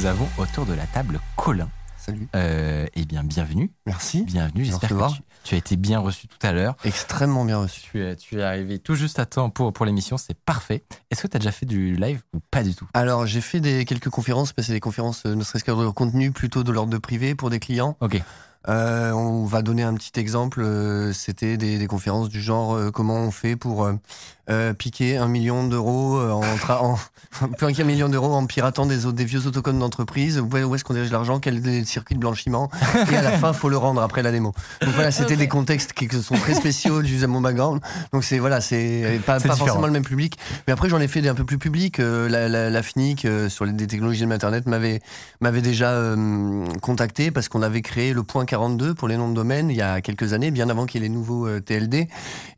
Nous avons autour de la table Colin. Salut. Euh, eh bien, bienvenue. Merci. Bienvenue. J'espère que tu, tu as été bien reçu tout à l'heure. Extrêmement bien reçu. Tu es, tu es arrivé tout juste à temps pour, pour l'émission, c'est parfait. Est-ce que tu as déjà fait du live ou pas du tout? Alors, j'ai fait des, quelques conférences, mais c'est des conférences, euh, ne serait-ce que de contenu, plutôt de l'ordre de privé pour des clients. Ok. Euh, on va donner un petit exemple. euh, C'était des, des conférences du genre euh, comment on fait pour euh, euh, piquer un million d'euros en, en plus qu'un million d'euros en piratant des, des vieux autocodes d'entreprise. Où, où est-ce qu'on dirige l'argent? Quel est le circuit de blanchiment? Et à la fin, faut le rendre après la démo. Donc voilà, c'était des contextes qui sont très spéciaux du mon background. Donc c'est voilà, c'est pas, pas forcément le même public. Mais après, j'en ai fait des un peu plus publics. Euh, la, la, la FNIC euh, sur les des technologies de Internet m'avait m'avait déjà euh, contacté parce qu'on avait créé le point 42 pour les noms de domaine il y a quelques années, bien avant qu'il y ait les nouveaux euh, TLD.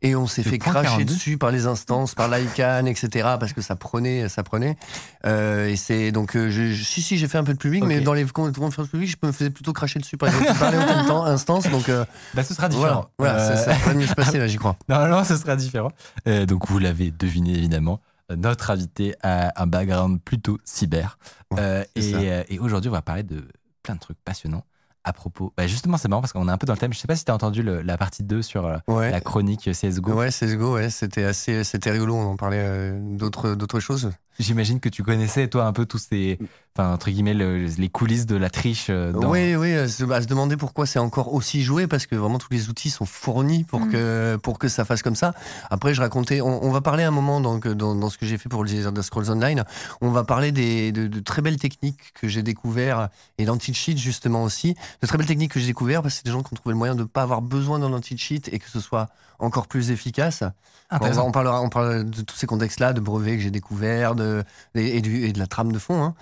Et on s'est fait cracher 42? dessus par les instances, par l'ICANN, etc. parce que ça prenait, ça prenait. Euh, et c'est donc, euh, je, si, si, j'ai fait un peu de public, mais dans les con- conférences publiques, je me faisais plutôt cracher dessus par les même temps, instance. Donc Bah, ce sera différent. voilà ça, va mieux se passer là, j'y crois. Normalement, ce sera différent. Donc, vous l'avez deviné évidemment. Notre invité a un background plutôt cyber. Euh, et et aujourd'hui, on va parler de plein de trucs passionnants à propos. Bah, justement, c'est marrant parce qu'on est un peu dans le thème. Je sais pas si tu as entendu le- la partie 2 sur euh, Ouais. la chronique CSGO. Ouais, CSGO, ouais, c'était assez, c'était rigolo. On en parlait euh, d'autres, d'autres choses. J'imagine que tu connaissais, toi, un peu tous ces. Enfin, entre guillemets, le- les coulisses de la triche. euh, dans- Oui, oui, à se, à se demander pourquoi c'est encore aussi joué, parce que vraiment tous les outils sont fournis pour, Mm. que, pour que ça fasse comme ça. Après, je racontais, on, on va parler un moment donc, dans, dans ce que j'ai fait pour les Elder Scrolls Online, on va parler des, de, de très belles techniques que j'ai découvert et l'anti-cheat justement aussi, de très belles techniques que j'ai découvert parce que c'est des gens qui ont trouvé le moyen de ne pas avoir besoin d'un anti-cheat et que ce soit encore plus efficace. On, parlera, on parlera de tous ces contextes-là, de brevets que j'ai découverts, de, et, et du- et de la trame de fond. hein.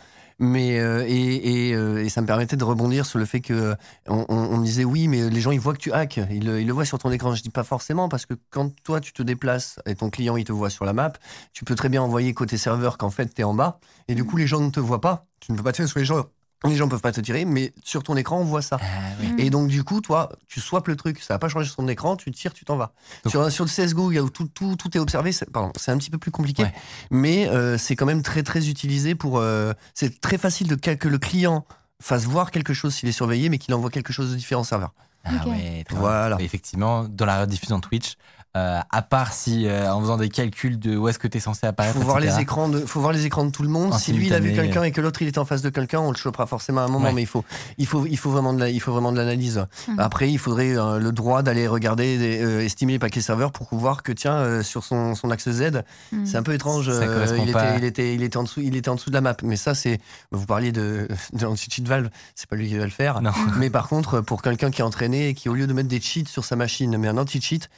Mais euh, et, et, euh, et ça me permettait de rebondir sur le fait que on, on- on me disait oui, mais les gens ils voient que tu hacks, ils, le- ils le voient sur ton écran. Je dis pas forcément parce que quand toi tu te déplaces et ton client il te voit sur la map, tu peux très bien envoyer côté serveur qu'en fait tu es en bas et du coup les gens ne te voient pas. Tu ne peux pas tirer sur les gens. Les gens peuvent pas te tirer, mais sur ton écran on voit ça. Ah, oui. Et donc, du coup, toi, tu swaps le truc, ça va pas changer sur ton écran, tu tires, tu t'en vas. Donc- sur, sur le CSGO, il y a où tout, tout, tout est observé, c'est, pardon, c'est un petit peu plus compliqué, Ouais. mais euh, c'est quand même très, très utilisé pour. euh, c'est très facile de que le client fasse voir quelque chose s'il est surveillé, mais qu'il envoie quelque chose de différent au serveur. Ah Ok. ouais, très Voilà. bien. Effectivement, dans la rediffusion Twitch, euh, à part si euh, en faisant des calculs de où est-ce que tu es censé apparaître, Faut voir, etc. les écrans de, faut voir les écrans de tout le monde. En si lui il a vu quelqu'un et que l'autre il était en face de quelqu'un, on le chopera forcément à un moment, Ouais. mais il faut, il faut, il faut vraiment de la, il faut vraiment de l'analyse. Mhm. Après, il faudrait euh, le droit d'aller regarder, des- euh, estimer les paquets serveurs pour voir que tiens euh, sur son, son axe Z, Mm. c'est un peu étrange. Euh, il, pas. était, il était, il était en dessous, il était en dessous de la map. Mais ça, c'est, vous parliez de, de l'anti-cheat Valve, c'est pas lui qui va le faire. Non. Mais par contre, pour quelqu'un qui est entraîné et qui, au lieu de mettre des cheats sur sa machine, met un anti-cheat,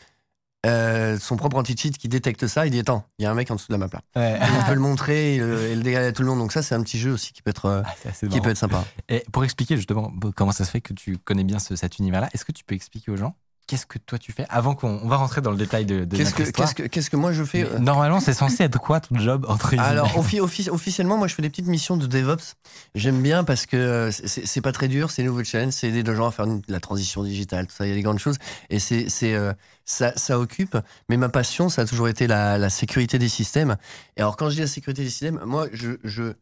euh, son propre anti-cheat qui détecte ça, il dit Attends, il y a un mec en dessous de la map là. Ouais. Il peut le montrer et le, et le dégager à tout le monde. Donc, ça, c'est un petit jeu aussi qui peut être, euh, Ah, qui marrant. peut être sympa. Et pour expliquer justement comment ça se fait que tu connais bien ce- cet univers-là, est-ce que tu peux expliquer aux gens qu'est-ce que toi tu fais avant qu'on on va rentrer dans le détail de, de Qu'est-ce que, qu'est-ce, que, qu'est-ce que moi je fais Mais euh, Normalement, c'est censé être quoi ton job entre Alors, offi- offi- officiellement, moi, je fais des petites missions de DevOps. J'aime bien parce que euh, c'est pas très dur, c'est nouveau challenge, c'est aider les gens à faire une- la transition digitale, tout ça, il y a des grandes choses. Et c'est, c'est, euh, ça, ça occupe. Mais ma passion, ça a toujours été la, la sécurité des systèmes. Et alors, quand je dis la sécurité des systèmes, moi, je. je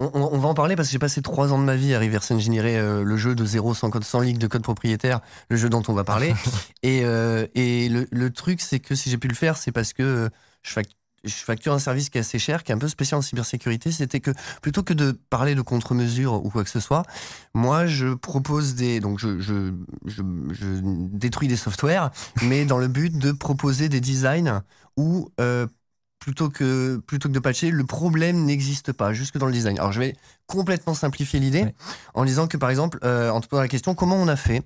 on, on- on va en parler parce que j'ai passé trois ans de ma vie à reverse engineer euh, le jeu de zéro sans code, sans ligue de code propriétaire, le jeu dont on va parler. et euh, et le, le truc, c'est que si j'ai pu le faire, c'est parce que euh, je fac- je facture un service qui est assez cher, qui est un peu spécial en cybersécurité, c'était que plutôt que de parler de contre-mesures ou quoi que ce soit, moi je propose des. Donc je, je, je, je détruis des softwares, mais dans le but de proposer des designs où. euh, Plutôt que, plutôt que de patcher, le problème n'existe pas, jusque dans le design. Alors je vais complètement simplifier l'idée en disant que par exemple, euh, en te posant la question, comment on a fait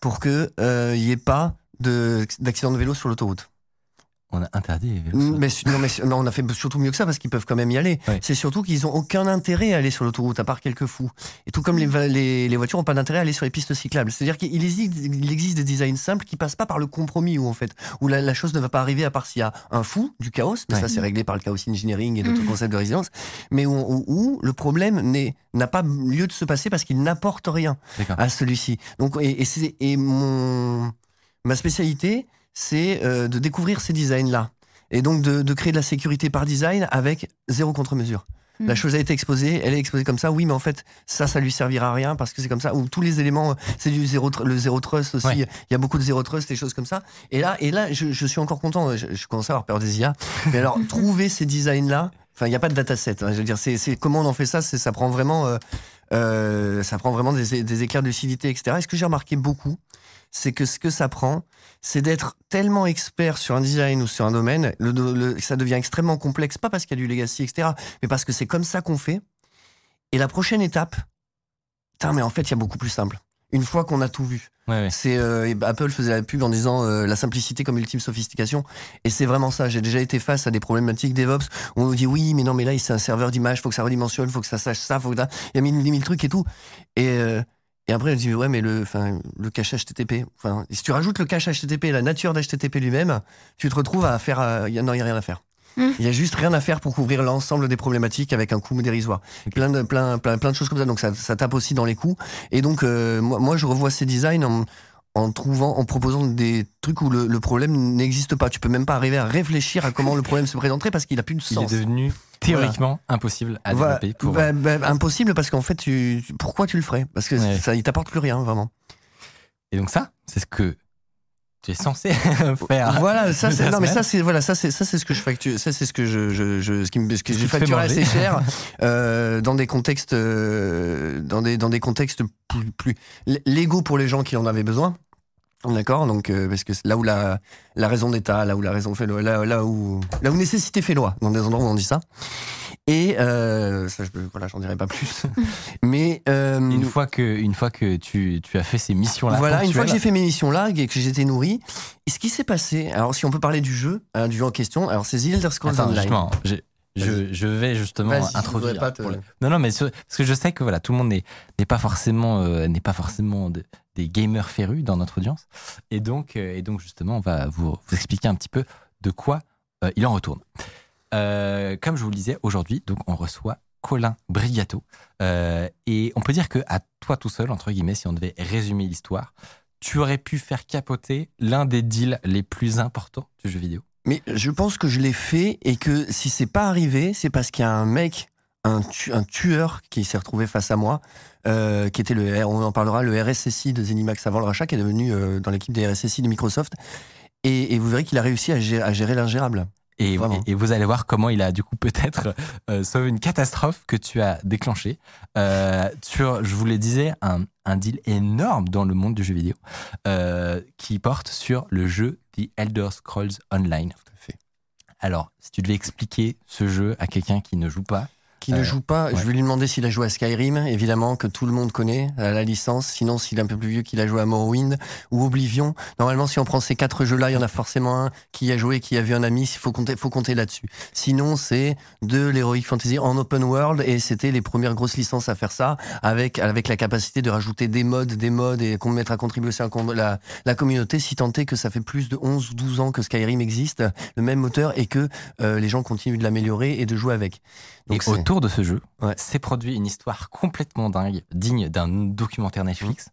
pour qu'il n'y ait pas de- d'accident de vélo sur l'autoroute? On a interdit les vélos. Mais, non, mais non, on a fait surtout mieux que ça parce qu'ils peuvent quand même y aller. C'est surtout qu'ils ont aucun intérêt à aller sur l'autoroute, à part quelques fous. Et tout comme les, va- les, les voitures ont pas d'intérêt à aller sur les pistes cyclables. C'est-à-dire qu'il existe, il existe des designs simples qui passent pas par le compromis, où en fait, où la, la chose ne va pas arriver à part s'il y a un fou, du chaos, mais ça c'est réglé par le chaos engineering et d'autres Mhm. concepts de résilience, mais où, où- où le problème n'a pas lieu de se passer parce qu'il n'apporte rien à celui-ci. Donc, et, et mon, ma spécialité, c'est euh, de découvrir ces designs-là. Et donc de, de créer de la sécurité par design avec zéro contre-mesure. La Mm. chose a été exposée, elle est exposée comme ça, oui, mais en fait, ça, ça lui servira à rien parce que c'est comme ça. Ou tous les éléments, euh, c'est du zéro, le zéro trust aussi. Ouais. Il y a beaucoup de zéro trust, des choses comme ça. Et là, et là, je, je suis encore content. Je, je commence à avoir peur des IA. Mais alors, trouver ces designs-là, enfin, il n'y a pas de dataset. hein, je veux dire, c'est, comment on en fait ça. C'est, ça prend vraiment, euh, euh, ça prend vraiment des, des éclairs de lucidité, etc. Et ce que j'ai remarqué beaucoup, c'est que ce que ça prend, c'est d'être tellement expert sur un design ou sur un domaine, le, le- ça devient extrêmement complexe, pas parce qu'il y a du legacy, etc., mais parce que c'est comme ça qu'on fait. Et la prochaine étape, putain, mais en fait, il y a beaucoup plus simple. Une fois qu'on a tout vu, Ouais, ouais. c'est euh, Apple faisait la pub en disant euh, la simplicité comme ultime sophistication, et c'est vraiment ça. J'ai déjà été face à des problématiques DevOps où on nous dit oui, mais non, mais là, c'est un serveur d'image, faut que ça redimensionne, faut que ça sache ça, faut que ça- il y a mille, mille trucs et tout. Et euh, et après, je dis, ouais, mais le, enfin, le cache HTTP, enfin, si tu rajoutes le cache HTTP, la nature d'HTTP lui-même, tu te retrouves à faire, euh, il y a, non, il y a rien à faire. Mm. Il y a juste rien à faire pour couvrir l'ensemble des problématiques avec un coût dérisoire. Plein de, plein, plein, plein de choses comme ça. Donc, ça, ça tape aussi dans les coûts. Et donc, euh, moi, moi, je revois ces designs en, en trouvant, en proposant des trucs où le, le problème n'existe pas. Tu peux même pas arriver à réfléchir à comment le problème se présenterait parce qu'il a plus de Il sens. est devenu théoriquement impossible à Voilà. développer pour. Bah, bah, impossible parce qu'en fait, tu, pourquoi tu le ferais? Parce que Ouais. ça, il t'apporte plus rien, vraiment. Et donc ça, c'est ce que tu es censé faire. Voilà, ça c'est non mais ça c'est voilà ça c'est ça c'est ce que je facture ça c'est ce que je, je, je ce qui me ce que j'ai facturé assez cher euh, dans des contextes euh, dans des dans des contextes plus, plus légaux pour les gens qui en avaient besoin. D'accord, donc euh, parce que là où la la raison d'État, là où la raison fait loi, là là où là où nécessité fait loi, dans des endroits où on dit ça. Et euh, ça, je, voilà, j'en dirai pas plus. Mais euh, Une fois que, une fois que tu, tu as fait ces missions-là. voilà, une fois que j'ai fait mes missions là et que j'étais nourri, et ce qui s'est passé, alors si on peut parler du jeu, hein, du jeu en question, alors c'est The Elder Scrolls Online. Je, je vais justement introduire. voudrais pas te- pour le- Non, non, mais parce que je sais que voilà, tout le monde n'est pas forcément euh, n'est pas forcément de- des gamers férus dans notre audience, et donc euh, et donc justement, on va vous, vous expliquer un petit peu de quoi euh, il en retourne. Euh, comme je vous le disais aujourd'hui, donc on reçoit Colin Brigato, euh, et on peut dire que à toi tout seul entre guillemets, si on devait résumer l'histoire, tu aurais pu faire capoter l'un des deals les plus importants du jeu vidéo. Mais je pense que je l'ai fait et que si c'est pas arrivé, c'est parce qu'il y a un mec, un, tu- un tueur qui s'est retrouvé face à moi, euh, qui était le, on en parlera, le RSSI de Zenimax avant le rachat, qui est devenu euh, dans l'équipe des RSSI de Microsoft. Et, et vous verrez qu'il a réussi à gérer, l'ingérable. Et, vous allez voir comment il a du coup peut-être euh, sauvé une catastrophe que tu as déclenchée euh, sur, je vous le disais, un, un deal énorme dans le monde du jeu vidéo euh, qui porte sur le jeu The Elder Scrolls Online. Tout à fait. Alors, si tu devais expliquer ce jeu à quelqu'un qui ne joue pas, Qui Euh, ne joue pas, ouais. je vais lui demander s'il a joué à Skyrim, évidemment, que tout le monde connaît, à la licence. Sinon, s'il est un peu plus vieux, qu'il a joué à Morrowind ou Oblivion. Normalement, si on prend ces quatre jeux-là, il y en a forcément un qui y a joué, qui a vu un ami. Il faut compter, faut compter là-dessus. Sinon, c'est de l'Heroic Fantasy en open world et c'était les premières grosses licences à faire ça avec, avec la capacité de rajouter des modes, des modes et qu'on mettre à contribution à con- la, la communauté si tant est que ça fait plus de 11 ou 12 ans que Skyrim existe, le même moteur et que euh, les gens continuent de l'améliorer et de jouer avec. Et autour de ce jeu, Ouais. s'est produit une histoire complètement dingue, digne d'un documentaire Netflix,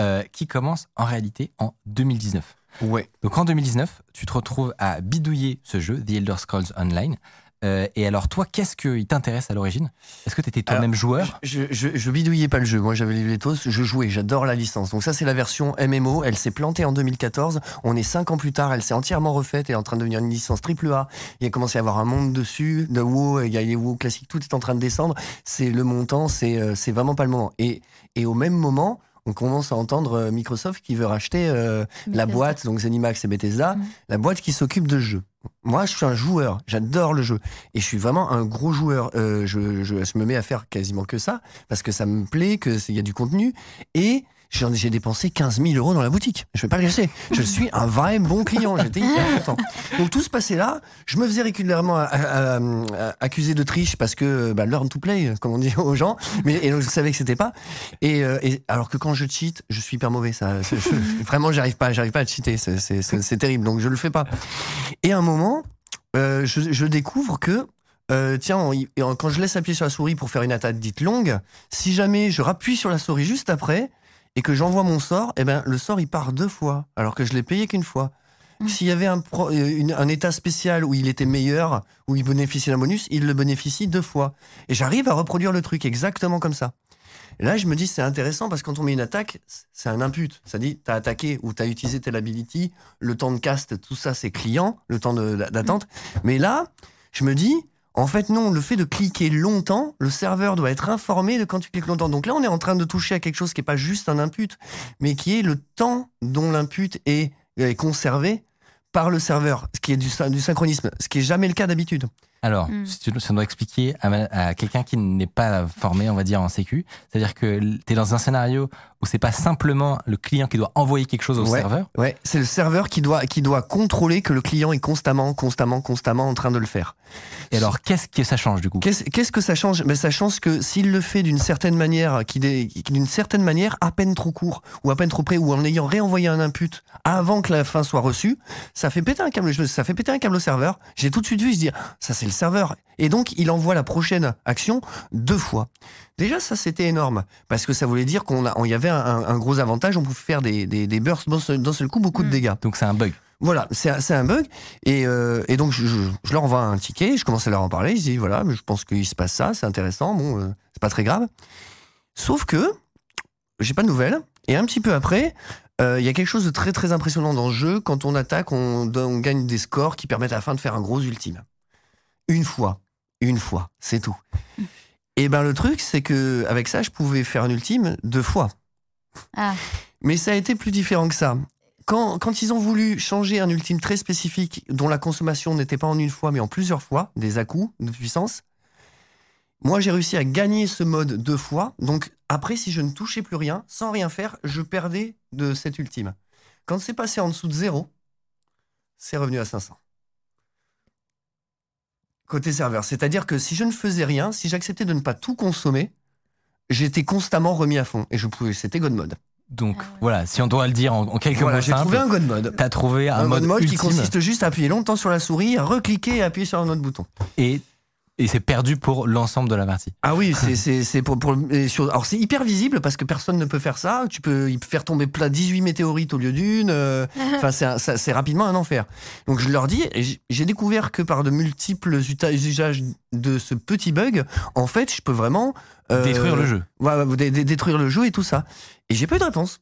euh, qui commence en réalité en 2019. Ouais. Donc en 2019, tu te retrouves à bidouiller ce jeu, The Elder Scrolls Online. Euh, et alors toi, qu'est-ce qui t'intéresse à l'origine? Est-ce que tu étais toi-même joueur? Je, je, je bidouillais pas le jeu. Moi, j'avais les Letos, je jouais, j'adore la licence. Donc ça, c'est la version MMO. Elle s'est plantée en 2014. On est cinq ans plus tard. Elle s'est entièrement refaite. Elle est en train de devenir une licence triple A. Il a commencé à y avoir un monde dessus. De WoW, il y a les WoW classiques. Tout est en train de descendre. C'est le montant. C'est euh, c'est vraiment pas le moment. Et, et au même moment, on commence à entendre euh, Microsoft qui veut racheter euh, la boîte, donc Zenimax et Bethesda, Mhm. la boîte qui s'occupe de ce jeu. Moi, je suis un joueur, j'adore le jeu. Et je suis vraiment un gros joueur. Euh, je, je, je me mets à faire quasiment que ça, parce que ça me plaît, qu'il y a du contenu. Et J'ai dépensé 15 000 euros dans la boutique. Je vais pas le cacher. Je suis un vrai bon client. J'étais hyper content. Donc tout se passait là. Je me faisais régulièrement à- à- à- accuser de triche parce que bah, learn to play, comme on dit aux gens. Mais et donc je savais que c'était pas. Et, euh, et alors que quand je cheat, je suis hyper mauvais. Ça, je- je- vraiment, j'arrive pas, j'arrive pas à cheater. C'est- terrible. Donc je le fais pas. Et à un moment, euh, je, je découvre que euh, tiens, on- quand je laisse appuyer sur la souris pour faire une attaque dite longue, si jamais je rappuie sur la souris juste après et que j'envoie mon sort, eh ben le sort il part deux fois, alors que je l'ai payé qu'une fois. Mm. S'il y avait un, pro- euh, une- un état spécial où il était meilleur, où il bénéficiait d'un bonus, il le bénéficie deux fois. Et j'arrive à reproduire le truc exactement comme ça. Et là, je me dis, c'est intéressant parce que quand on met une attaque, c'est un input. Ça dit, t'as attaqué ou t'as utilisé telle ability, le temps de cast, tout ça, c'est client, le temps d'attente. Mais là, je me dis, en fait, non, le fait de cliquer longtemps, le serveur doit être informé de quand tu cliques longtemps. Donc là, on est en train de toucher à quelque chose qui n'est pas juste un input, mais qui est le temps dont l'input est, conservé par le serveur, ce qui est du, du synchronisme, ce qui est jamais le cas d'habitude. Alors, Mm. on doit expliquer à, quelqu'un qui n'est pas formé, on va dire, en sécu, c'est-à-dire que tu es dans un scénario où c'est pas simplement le client qui doit envoyer quelque chose au Ouais. serveur, Ouais, c'est le serveur qui doit, qui doit contrôler que le client est constamment, constamment, constamment en train de le faire. et alors qu'est-ce que ça change du coup? Qu'est-ce que ça change? Mais ça change que s'il le fait d'une certaine manière, d'une certaine manière, à peine trop court ou à peine trop près, ou en ayant réenvoyé un input avant que la fin soit reçue, ça fait péter un câble. Ça fait péter un câble au serveur. J'ai tout de suite vu se dire, ça c'est le serveur. Et donc il envoie la prochaine action deux fois. Déjà, ça c'était énorme parce que ça voulait dire qu'on y avait un, gros avantage. On pouvait faire des, des, des bursts d'un seul, coup, beaucoup de Mm. dégâts. Donc c'est un bug. Voilà, c'est un- c'est un bug. Et, euh, et donc, je, je- je leur envoie un ticket, je commence à leur en parler. Je dis, voilà, mais je pense qu'il se passe ça, c'est intéressant, bon, euh, c'est pas très grave. Sauf que, j'ai pas de nouvelles. Et un petit peu après, euh, il y a quelque chose de très très impressionnant dans le jeu. Quand on attaque, on, on gagne des scores qui permettent à la fin de faire un gros ultime. Une fois. Une fois, c'est tout. Et ben le truc, c'est que avec ça, je pouvais faire un ultime deux fois. Ah. Mais ça a été plus différent que ça. Quand, quand ils ont voulu changer un ultime très spécifique dont la consommation n'était pas en une fois mais en plusieurs fois, des à-coups de puissance, moi j'ai réussi à gagner ce mode deux fois. Donc après, si je ne touchais plus rien, sans rien faire, je perdais de cet ultime. Quand c'est passé en dessous de zéro, c'est revenu à 500. Côté serveur. C'est-à-dire que si je ne faisais rien, si j'acceptais de ne pas tout consommer, j'étais constamment remis à fond. Et je pouvais, c'était God Mode. Donc Ah ouais. voilà, si on doit le dire en, en quelques Voilà, mots j'ai simples, trouvé un God Mode. t'as trouvé un, Un, mode, mode, qui ultime consiste juste à appuyer longtemps sur la souris, à recliquer et à appuyer sur un autre bouton. et, et c'est perdu pour l'ensemble de la partie. Ah oui, c'est- c'est c'est pour, pour et sur- alors c'est hyper visible parce que personne ne peut faire ça. Tu peux faire tomber plein 18 météorites au lieu d'une. euh, Enfin ça- c'est rapidement un enfer. Donc je leur dis, j'ai découvert que par de multiples usages de ce petit bug, en fait, je peux vraiment euh, Détruire le jeu. ouais, ouais, dé- dé- détruire le jeu et tout ça. Et j'ai pas eu de réponse.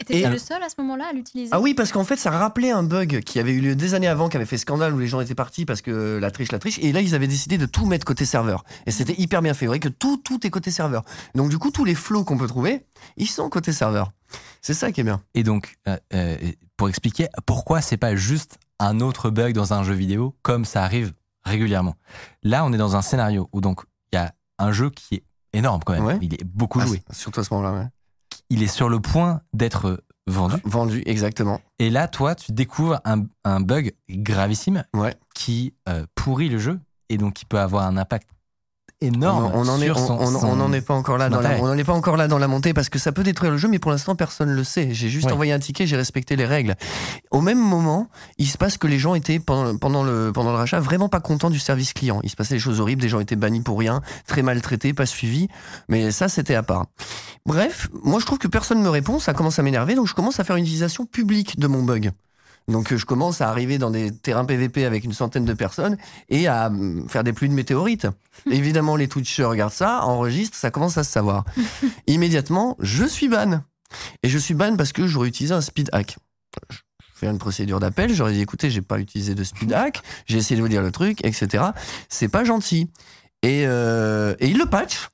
Et t'étais le seul à ce moment-là à l'utiliser Ah oui, parce qu'en fait, ça rappelait un bug qui avait eu lieu des années avant, qui avait fait scandale où les gens étaient partis parce que la triche, la triche. Et là, ils avaient décidé de tout mettre côté serveur. Et c'était hyper bien fait. Vous voyez que tout, tout est côté serveur. Donc, du coup, tous les flows qu'on peut trouver, ils sont côté serveur. C'est ça qui est bien. Et donc, euh, euh, pour expliquer pourquoi c'est pas juste un autre bug dans un jeu vidéo comme ça arrive régulièrement. Là, on est dans un scénario où donc il y a un jeu qui est énorme quand même. Ouais. Il est beaucoup joué. Ah, surtout à ce moment-là, ouais. Il est sur le point d'être vendu. Vendu, exactement. Et là, toi, tu découvres un, un bug gravissime Ouais. qui euh, pourrit le jeu et donc qui peut avoir un impact énorme on, on en est, on, en est pas encore là. son Dans la, on n'en est pas encore là dans la montée parce que ça peut détruire le jeu, mais pour l'instant personne ne le sait. J'ai juste Ouais. envoyé un ticket, j'ai respecté les règles. Au même moment, il se passe que les gens étaient pendant, pendant le pendant le rachat vraiment pas contents du service client. Il se passait des choses horribles, des gens étaient bannis pour rien, très maltraités, pas suivis. Mais ça, c'était à part. Bref, moi je trouve que personne me répond, ça commence à m'énerver, donc je commence à faire une utilisation publique de mon bug. Donc euh, je commence à arriver dans des terrains PVP avec une centaine de personnes et à hum, faire des pluies de météorites. Évidemment, les Twitchers regardent ça, enregistrent, ça commence à se savoir. Immédiatement, je suis ban. Et je suis ban parce que j'aurais utilisé un speed hack. Je fais une procédure d'appel, j'aurais dit écoutez, j'ai pas utilisé de speed hack, j'ai essayé de vous dire le truc, etc. C'est pas gentil. Et, euh, et il le patch.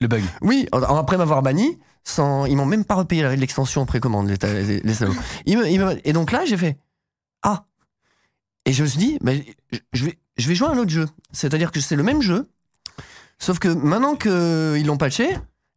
le bug. Oui, après m'avoir banni, sans, ils m'ont même pas repayé l'extension en précommande, les, et donc là, j'ai fait Ah Et je me suis dit, je- je, vais, je vais jouer à un autre jeu. C'est-à-dire que c'est le même jeu, sauf que maintenant qu'ils l'ont patché,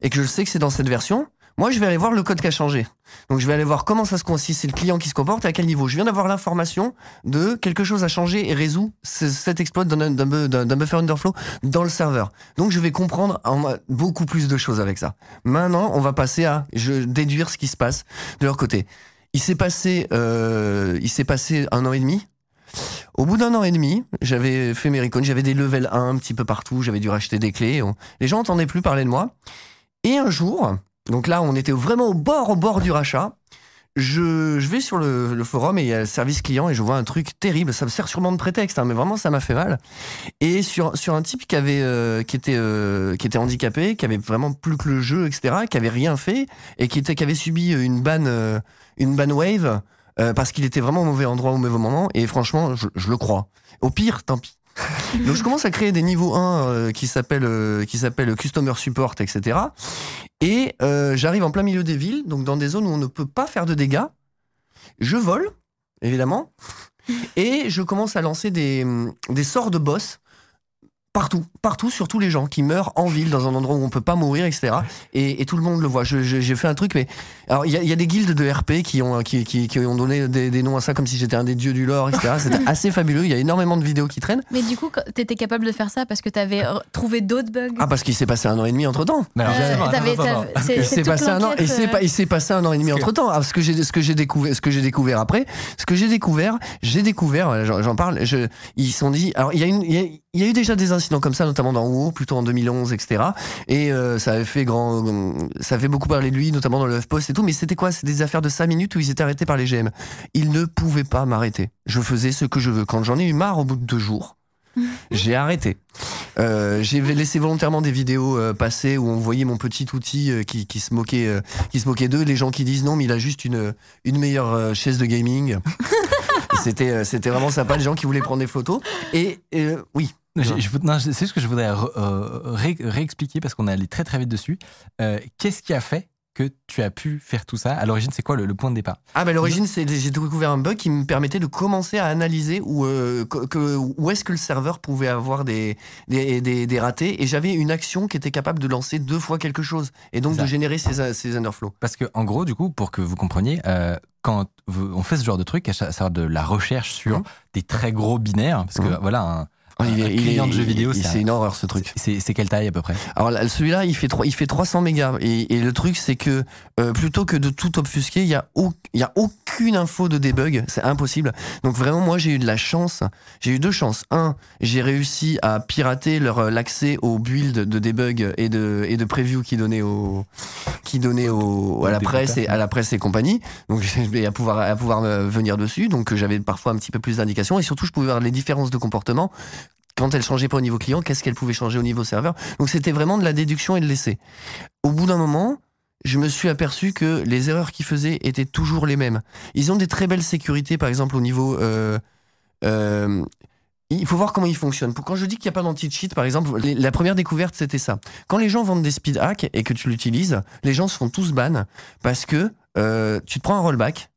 et que je sais que c'est dans cette version, Moi, je vais aller voir le code qui a changé. Donc, je vais aller voir comment ça se si c'est le client qui se comporte et à quel niveau. Je viens d'avoir l'information de quelque chose a changé et résout ce- cet exploit d'un d'un bu- d'un- d'un buffer underflow dans le serveur. Donc, je vais comprendre en- beaucoup plus de choses avec ça. Maintenant, on va passer à déduire ce qui se passe de leur côté. Il s'est passé, euh, il s'est passé un an et demi. Au bout d'un an et demi, j'avais fait mes recons, j'avais des level 1 un petit peu partout, j'avais dû racheter des clés. Les gens n'entendaient plus parler de moi. Et un jour, donc là, on était vraiment au bord, au bord du rachat. Je, je vais sur le, le forum et il y a le service client et je vois un truc terrible. Ça me sert sûrement de prétexte, hein, mais vraiment ça m'a fait mal. Et sur, sur un type qui avait, euh, qui était, euh, qui était handicapé, qui avait vraiment plus que le jeu, etc., qui avait rien fait et qui était, qui avait subi une ban, euh, une ban wave euh, parce qu'il était vraiment au mauvais endroit au mauvais moment. Et franchement, je, je le crois. Au pire, tant pis. Donc je commence à créer des niveaux 1 euh, qui s'appellent euh, qui s'appellent customer support, etc. Et euh, j'arrive en plein milieu des villes, donc dans des zones où on ne peut pas faire de dégâts. Je vole, évidemment, et je commence à lancer des sorts de boss partout, partout sur tous les gens qui meurent en ville, dans un endroit où on peut pas mourir, etc. Et, et tout le monde le voit. Je- je- J'ai fait un truc, mais alors il y, a- il y a des guildes de RP qui ont qui, qui, qui ont donné des, des noms à ça comme si j'étais un des dieux du lore, etc. C'était assez fabuleux. Il y a énormément de vidéos qui traînent. Mais du coup, quand- t'étais capable de faire ça parce que t'avais euh, trouvé d'autres bugs? Ah parce qu'il s'est passé un an et demi entre temps. Mais alors, Euh, Il s'est passé un an, il s'est euh, pas, il s'est passé un an et demi entre temps. ce que j'ai, ce que j'ai découvert, ce que j'ai découvert après, ce que j'ai découvert, j'ai découvert, j'en, parle, je, ils se sont dit, alors il y a une, il y a, il y a eu déjà des incidents comme ça, notamment dans WoW, plutôt en 2011, etc. Et euh, ça avait fait grand, ça avait beaucoup parler de lui, notamment dans le Post et tout. Mais c'était quoi? C'est des affaires de 5 minutes où ils étaient arrêtés par les GM. Ils ne pouvaient pas m'arrêter. Je faisais ce que je veux. Quand j'en ai eu marre au bout de deux jours. J'ai arrêté. Euh, j'ai laissé volontairement des vidéos euh, passer où on voyait mon petit outil euh, qui, qui se moquait, euh, qui se moquait d'eux. Les gens qui disent non, mais il a juste une, une meilleure chaise de gaming. c'était, c'était vraiment sympa. Les gens qui voulaient prendre des photos. Et euh, oui. Je- je- non, je- c'est juste que je voudrais euh, ré- réexpliquer parce qu'on est allé très très vite dessus. Euh, Qu'est-ce qui a fait que tu as pu faire tout ça? À l'origine, c'est quoi le, le point de départ? Ah, bah, à l'origine, c'est, j'ai découvert un bug qui me permettait de commencer à analyser où, euh, que- où est-ce que le serveur pouvait avoir des, des, des, des ratés. Et j'avais une action qui était capable de lancer deux fois quelque chose. Et donc ça. de générer ces, ces underflows. Parce que en gros, du coup, pour que vous compreniez, euh, quand on fait ce genre de truc, à savoir de la recherche sur Mhm. des très gros binaires, parce que Mhm. voilà, un, Oh, un client de jeux vidéo, il- c'est c'est un- une horreur ce truc. c'est quelle taille à peu près? Alors là, celui-là, il fait trois- il fait 300 mégas et, et le truc c'est que euh, plutôt que de tout obfusquer, il y a au- il y a aucune info de debug, c'est impossible. Donc vraiment moi j'ai eu de la chance, j'ai eu deux chances. Un, j'ai réussi à pirater leur euh, l'accès aux builds de debug et de et de preview qui donnaient au qui donnaient au, à la presse et à la presse et compagnie. Donc à pouvoir à pouvoir me venir dessus. Donc euh, j'avais parfois un petit peu plus d'indications et surtout je pouvais voir les différences de comportement quand elle changeait pas au niveau client, qu'est-ce qu'elle pouvait changer au niveau serveur. Donc c'était vraiment de la déduction et de l'essai. Au bout d'un moment, je me suis aperçu que les erreurs qu'ils faisaient étaient toujours les mêmes. Ils ont des très belles sécurités, par exemple au niveau... euh, euh, il faut voir comment ils fonctionnent. Quand je dis qu'il n'y a pas d'anti-cheat, par exemple, la première découverte, c'était ça. Quand les gens vendent des speed hacks et que tu l'utilises, les gens se font tous ban parce que euh, tu te prends un rollback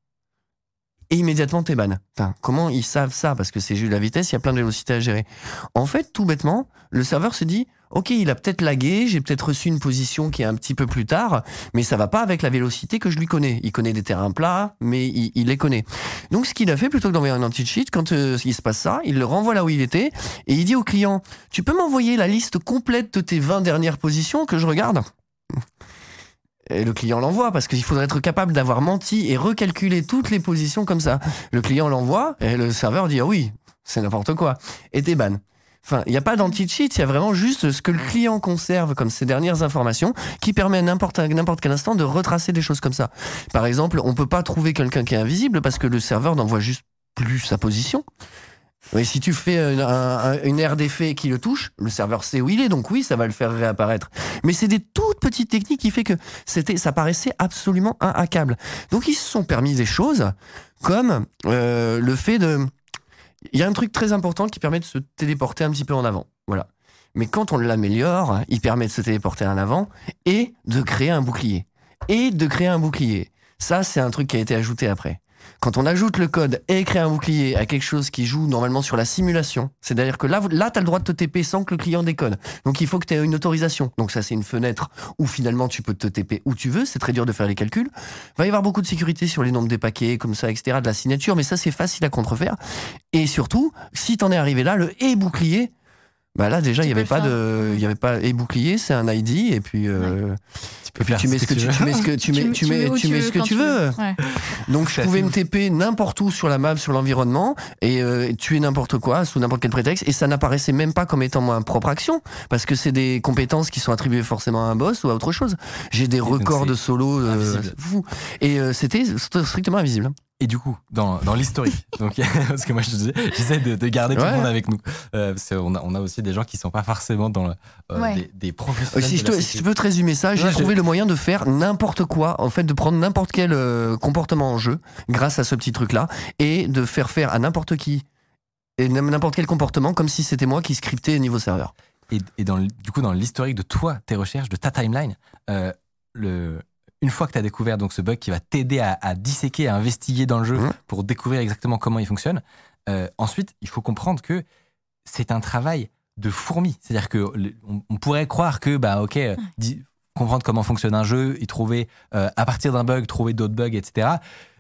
et immédiatement t'es ban. Comment ils savent ça? Parce que c'est juste la vitesse, il y a plein de vélocités à gérer. En fait, tout bêtement, le serveur se dit Ok, il a peut-être lagué, j'ai peut-être reçu une position qui est un petit peu plus tard, mais ça va pas avec la vélocité que je lui connais. Il connaît des terrains plats, mais il, il les connaît. Donc, ce qu'il a fait, plutôt que d'envoyer un anti-cheat, quand euh, il se passe ça, il le renvoie là où il était et il dit au client Tu peux m'envoyer la liste complète de tes 20 dernières positions que je regarde? Et le client l'envoie parce qu'il faudrait être capable d'avoir menti et recalculer toutes les positions comme ça. Le client l'envoie et le serveur dit ah oui, c'est n'importe quoi. Et ban. Enfin, il n'y a pas d'anti-cheat, il y a vraiment juste ce que le client conserve comme ses dernières informations qui permet à n'importe n'importe quel instant de retracer des choses comme ça. Par exemple, on peut pas trouver quelqu'un qui est invisible parce que le serveur n'envoie juste plus sa position. Mais si tu fais une, un- un- une d'effet qui le touche, le serveur sait où il est, donc oui, ça va le faire réapparaître. Mais c'est des toutes petites techniques qui fait que c'était, ça paraissait absolument inhackable. Donc ils se sont permis des choses comme euh, le fait de, il y a un truc très important qui permet de se téléporter un petit peu en avant. Voilà. Mais quand on l'améliore, il permet de se téléporter en avant et de créer un bouclier. Et de créer un bouclier. Ça, c'est un truc qui a été ajouté après. Quand on ajoute le code et crée un bouclier à quelque chose qui joue normalement sur la simulation, c'est-à-dire que là, là tu as le droit de te TP sans que le client déconne. Donc il faut que tu aies une autorisation. Donc ça, c'est une fenêtre où finalement tu peux te TP où tu veux. C'est très dur de faire les calculs. Il va y avoir beaucoup de sécurité sur les nombres des paquets, comme ça, etc., de la signature, mais ça, c'est facile à contrefaire. Et surtout, si t'en es arrivé là, le et bouclier, bah là déjà il y avait pas de, il y avait pas et bouclier, c'est un ID et puis euh, et puis tu mets ce que tu, tu mets ce que tu mets tu mets tu mets ce que tu veux. Ouais. Donc je pouvais me TP n'importe où sur la map, sur l'environnement et euh, tuer n'importe quoi sous n'importe quel prétexte et ça n'apparaissait même pas comme étant ma propre action parce que c'est des compétences qui sont attribuées forcément à un boss ou à autre chose. J'ai des records de solo euh, fou et euh, c'était strictement invisible. Et du coup, dans, dans l'historique, donc parce que moi je disais, j'essaie de, de garder tout le monde avec nous, euh, parce qu'on a, on a aussi des gens qui sont pas forcément dans le, euh, Ouais. des, des Euh, professionnels. si, je de te, si je sécurité. peux te résumer ça, j'ai Ouais, je- trouvé le moyen de faire n'importe quoi, en fait, de prendre n'importe quel euh, comportement en jeu grâce à ce petit truc-là et de faire faire à n'importe qui et n'importe quel comportement comme si c'était moi qui scriptais niveau serveur. Et, et dans, du coup, dans l'historique de toi, tes recherches, de ta timeline, euh, le, une fois que tu as découvert donc, ce bug qui va t'aider à, à disséquer, à investiguer dans le jeu Mhm. pour découvrir exactement comment il fonctionne, euh, ensuite, il faut comprendre que c'est un travail de fourmi. C'est-à-dire que on, on pourrait croire que, bah, ok, euh, comprendre comment fonctionne un jeu, y trouver, euh, à partir d'un bug, trouver d'autres bugs, etc.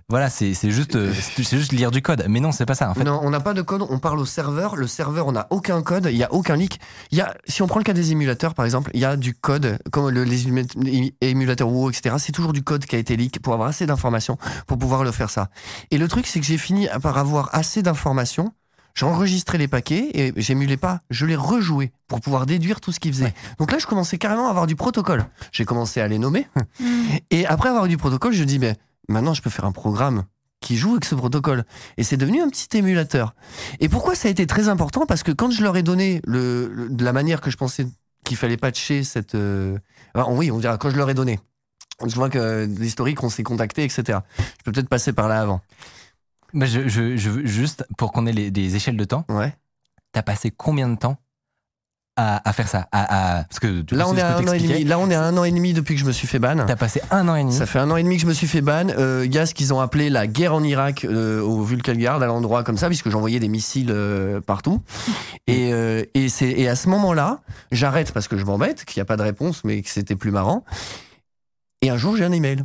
Voilà, c'est c'est juste, euh, c'est juste lire du code. Mais non, c'est pas ça. En fait, non, on n'a pas de code, on parle au serveur. Le serveur, on n'a aucun code, il n'y a aucun leak. Il y a, si on prend le cas des émulateurs, par exemple, il y a du code, comme le- les ému- émulateurs WoW, etc. C'est toujours du code qui a été leak pour avoir assez d'informations pour pouvoir le faire ça. Et le truc, c'est que j'ai fini par avoir assez d'informations. J'ai enregistré les paquets et j'émulais pas, je les rejouais pour pouvoir déduire tout ce qu'ils faisaient. Ouais. Donc là, je commençais carrément à avoir du protocole. J'ai commencé à les nommer. Mm. Et après avoir eu du protocole, je dis, ben, maintenant, je peux faire un programme qui joue avec ce protocole. Et c'est devenu un petit émulateur. Et pourquoi ça a été très important? Parce que quand je leur ai donné le, le- de la manière que je pensais qu'il fallait patcher cette... euh, enfin, oui, on dira quand je leur ai donné. Je vois que l'historique, on s'est contacté, etc. Je peux peut-être passer par là avant. Mais je, je, je veux juste pour qu'on ait les, des échelles de temps, Ouais. t'as passé combien de temps à, à faire ça à, à- Parce que coup, Là, on est à un an et demi. Là, on est à un an et demi depuis que je me suis fait ban. T'as passé un an et demi. Ça fait un an et demi que je me suis fait ban. Euh, Il y a ce qu'ils ont appelé la guerre en Irak euh, au Vulcan à l'endroit comme ça, puisque j'envoyais des missiles euh, partout. Et, euh, et, c'est, et à ce moment-là, j'arrête parce que je m'embête, qu'il n'y a pas de réponse, mais que c'était plus marrant. Et un jour, j'ai un email.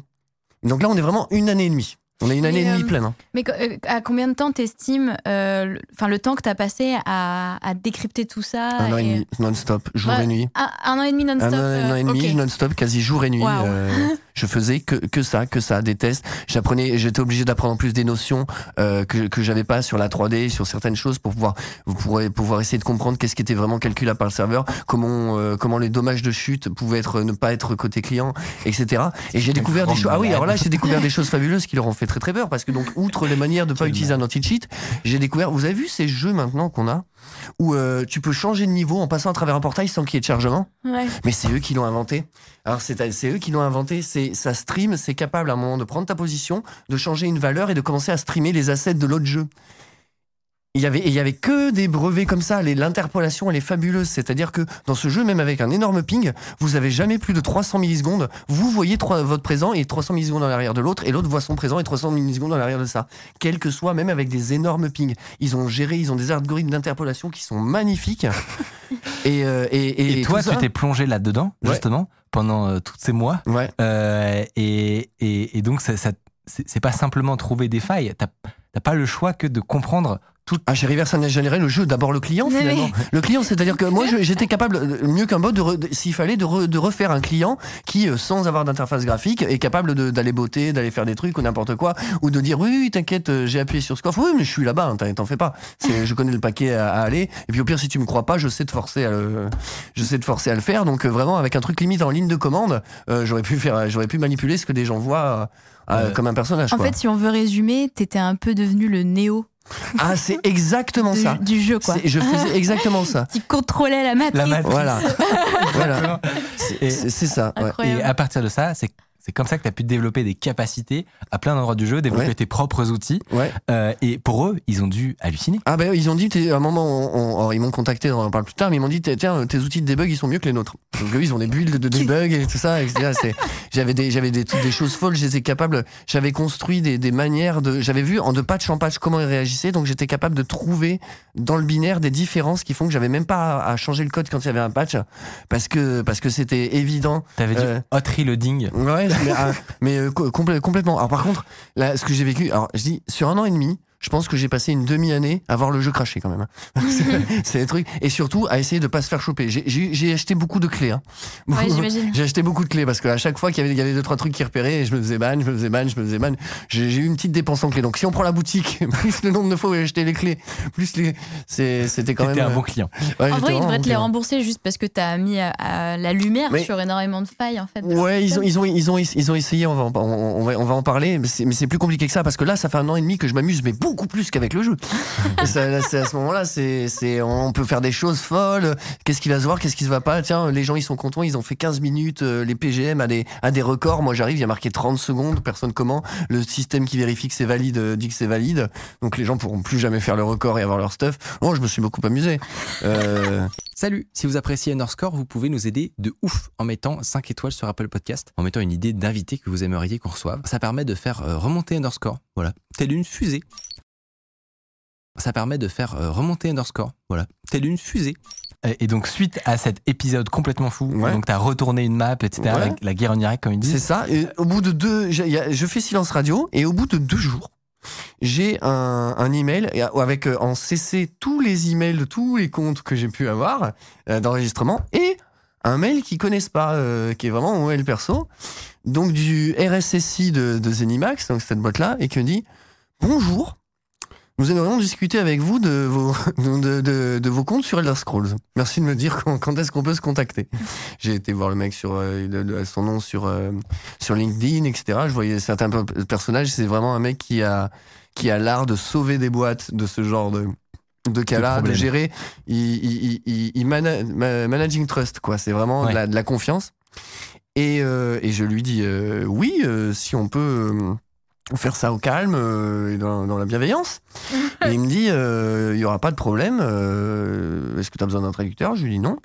Donc là, on est vraiment une année et demie. On est une année Mais, et demie euh, pleine. hein. Mais euh, à combien de temps t'estimes, euh, le- enfin le temps que t'as passé à, à décrypter tout ça Un an et et- demi, non-stop, jour Ouais, et nuit. Un, un an et demi non-stop. un an et demi, non-stop, quasi jour et nuit. je faisais que, que ça, que ça, des tests. J'apprenais, j'étais obligé d'apprendre en plus des notions euh, que, que j'avais pas sur la 3D, sur certaines choses pour pouvoir, vous pourrez pouvoir essayer de comprendre qu'est-ce qui était vraiment calculable par le serveur, comment, euh, comment les dommages de chute pouvaient être, ne pas être côté client, etc. Et j'ai découvert des choses. Ah oui, alors là, j'ai découvert des choses fabuleuses qui leur ont fait très très peur parce que donc, outre les manières de pas utiliser un anti-cheat, j'ai découvert. Vous avez vu ces jeux maintenant qu'on a où euh, tu peux changer de niveau en passant à travers un portail sans qu'il y ait de chargement? Ouais. mais c'est eux qui l'ont inventé. Alors c'est c'est eux qui l'ont inventé. C'est ça stream, c'est capable à un moment de prendre ta position, de changer une valeur et de commencer à streamer les assets de l'autre jeu. Il y avait, il y avait que des brevets comme ça. L'interpolation, elle est fabuleuse. C'est-à-dire que dans ce jeu, même avec un énorme ping, vous avez jamais plus de 300 millisecondes. Vous voyez votre présent et 300 millisecondes dans l'arrière de l'autre, et l'autre voit son présent et 300 millisecondes dans l'arrière de ça. Quel que soit, même avec des énormes pings. Ils ont géré, ils ont des algorithmes d'interpolation qui sont magnifiques. et, euh, et, et, Et, toi, tu t'es plongé là-dedans, Ouais. justement, pendant euh, tous ces mois. Ouais. Euh, et, et, et donc, ça, ça- c'est pas simplement trouver des failles. T'as pas le choix que de comprendre tout. Ah, j'ai reverse générer le jeu, d'abord le client Mais finalement. oui. Le client, c'est-à-dire que moi j'étais capable, euh, mieux qu'un bot, de re- de- s'il fallait, de, re- de refaire un client qui, euh, sans avoir d'interface graphique, est capable de- d'aller botter, d'aller faire des trucs ou n'importe quoi, ou de dire oui, oui, t'inquiète, euh, j'ai appuyé sur ce coffre, oui, mais je suis là-bas, hein, t'en fais pas. Je connais le paquet à, à aller, et puis au pire, si tu me crois pas, je sais te forcer à le, je sais te forcer à le faire. Donc vraiment, avec un truc limite en ligne de commande, euh, j'aurais pu faire, j'aurais pu manipuler ce que des gens voient euh, euh, Euh, comme un personnage. En quoi. fait, si on veut résumer, t'étais un peu devenu le néo ah, c'est exactement du, ça. du jeu, quoi. C'est- Je faisais exactement ça. Qui contrôlait la matrice. La matrice. Voilà. voilà. C'est ça. ouais. Et à partir de ça, c'est C'est comme ça que tu as pu développer des capacités à plein d'endroits du jeu, développer Ouais. tes propres outils. Ouais. Euh, et pour eux, ils ont dû halluciner. Ah ben ils ont dit, à un moment, on- on- alors, ils m'ont contacté, on en parle plus tard, mais ils m'ont dit, tiens, tes outils de debug, ils sont mieux que les nôtres. Donc eux, ils ont des builds de debug et tout ça, etc. J'avais des, j'avais des, des choses folles, j'étais capable, j'avais construit des, des manières de, j'avais vu en de patch en patch comment ils réagissaient, donc j'étais capable de trouver dans le binaire des différences qui font que j'avais même pas à, à changer le code quand il y avait un patch, parce que, parce que c'était évident. Tu avais Euh, du hot reloading. Ouais, mais, ah, euh, co- complè- complètement. Alors par contre, là, ce que j'ai vécu, alors je dis sur un an et demi, je pense que j'ai passé une demi-année à voir le jeu cracher quand même. C'est- C'est des trucs et surtout à essayer de pas se faire choper. J'ai- J'ai j'ai acheté beaucoup de clés. Hein. Ouais, j'imagine. J'ai acheté beaucoup de clés parce qu'à chaque fois qu'il y avait, il y avait deux trois trucs qui repéraient, et je me faisais ban, je me faisais ban, je me faisais ban. J'ai j'ai eu une petite dépense en clés. Donc si on prend la boutique, plus le nombre de fois où j'ai acheté les clés, plus les, c'est- c'était quand même. Un euh, bon client. ouais, En vrai, ils devraient te les rembourser juste parce que t'as mis à, à la lumière Mais- sur énormément de failles en fait. Ouais, ils ont, ils ont, ils ont, ils ont essayé. On va, en, on, on va, on va en parler, mais c'est, mais c'est plus compliqué que ça parce que là, ça fait un an et demi que je m'amuse, mais beaucoup plus qu'avec le jeu. C'est à ce moment-là, c'est, on peut faire des choses folles. Qu'est-ce qui va se voir, qu'est-ce qui se va pas? Tiens, les gens, ils sont contents. Ils ont fait 15 minutes. euh, les PGM à des, records. Moi, j'arrive, il y a marqué 30 secondes. Personne comment. Le système qui vérifie que c'est valide euh, dit que c'est valide. Donc les gens pourront plus jamais faire le record et avoir leur stuff. Oh, je me suis beaucoup amusé. Euh, Salut, si vous appréciez Underscore, vous pouvez nous aider de ouf en mettant 5 étoiles sur Apple Podcast, en mettant une idée d'invité que vous aimeriez qu'on reçoive. Ça permet de faire remonter Underscore, voilà, telle une fusée. Ça permet de faire euh, remonter Underscore, voilà, telle une fusée. Et donc, suite à cet épisode complètement fou, Ouais. donc tu as retourné une map, etc., Ouais. la, la guerre en Irak, comme ils C'est disent. ça. Et au bout de deux, je fais silence radio et au bout de deux jours, j'ai un, un email et avec euh, en CC tous les emails de tous les comptes que j'ai pu avoir euh, d'enregistrement et un mail qu'ils connaissent pas, euh, qui est vraiment mon mail perso, donc du RSSI de, de Zenimax, donc cette boîte là, et qui me dit bonjour. Nous aimerions discuter avec vous de vos, de, de- de vos comptes sur Elder Scrolls. Merci de me dire quand, quand est-ce qu'on peut se contacter. J'ai été voir le mec sur euh, son nom sur euh, sur LinkedIn, etc. Je voyais certains pe- personnages. C'est vraiment un mec qui a qui a l'art de sauver des boîtes de ce genre de de cas-là, de gérer. Il, il, il- il- il mana- ma- managing trust, quoi. C'est vraiment de, la, de la confiance. Et, euh, et je lui dis oui, si on peut faire ça au calme euh, et dans, dans la bienveillance. et il me dit euh, il y aura pas de problème. euh, Est-ce que tu as besoin d'un traducteur? Je lui dis non.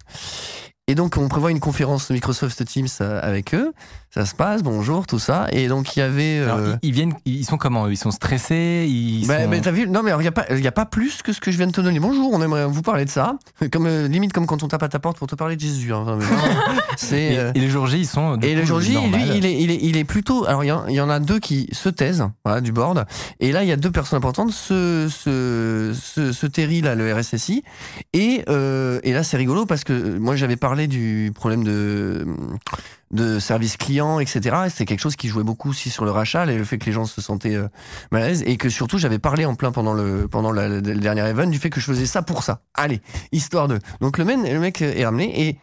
Et donc on prévoit une conférence Microsoft Teams euh, avec eux. Ça se passe, bonjour, tout ça. Et donc il y avait. Alors, euh, ils, ils viennent, ils sont comment Ils sont stressés? Ils bah, sont- bah, t'as vu? Non, mais il n'y a, pas- y a pas plus que ce que je viens de te donner. Bonjour, on aimerait vous parler de ça. Comme, euh, limite comme quand on tape à ta porte pour te parler de Jésus. hein. Enfin, c'est. Et, euh, et le jour J, ils sont. et le coup, jour J, lui, il est, il, est, il est plutôt. Alors, il y, en- il y en a deux qui se taisent, voilà, du board. Et là, il y a deux personnes importantes. Ce, ce, ce, ce Terry, là, le RSSI. Et, euh, et là, c'est rigolo parce que euh, moi, j'avais parlé du problème de de service client, etc. Et C'était quelque chose qui jouait beaucoup aussi sur le rachat et le fait que les gens se sentaient euh, mal à l'aise et que surtout j'avais parlé en plein pendant le pendant la- le dernier event du fait que je faisais ça pour ça. Allez, histoire de. Donc le mec, le mec est ramené et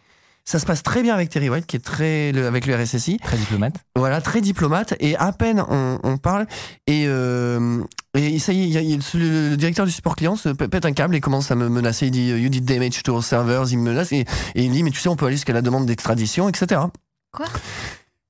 ça se passe très bien avec Terry White qui est très le- avec le RSSI. Très diplomate. Voilà, très diplomate. Et à peine on, on parle, et, euh, et ça y est, il y a- il y a- le, le directeur du support client se pète un câble et commence à me menacer. Il dit You did damage to our servers. Il me menace et, et il me dit Mais tu sais, on peut aller jusqu'à la demande d'extradition, etc. Quoi?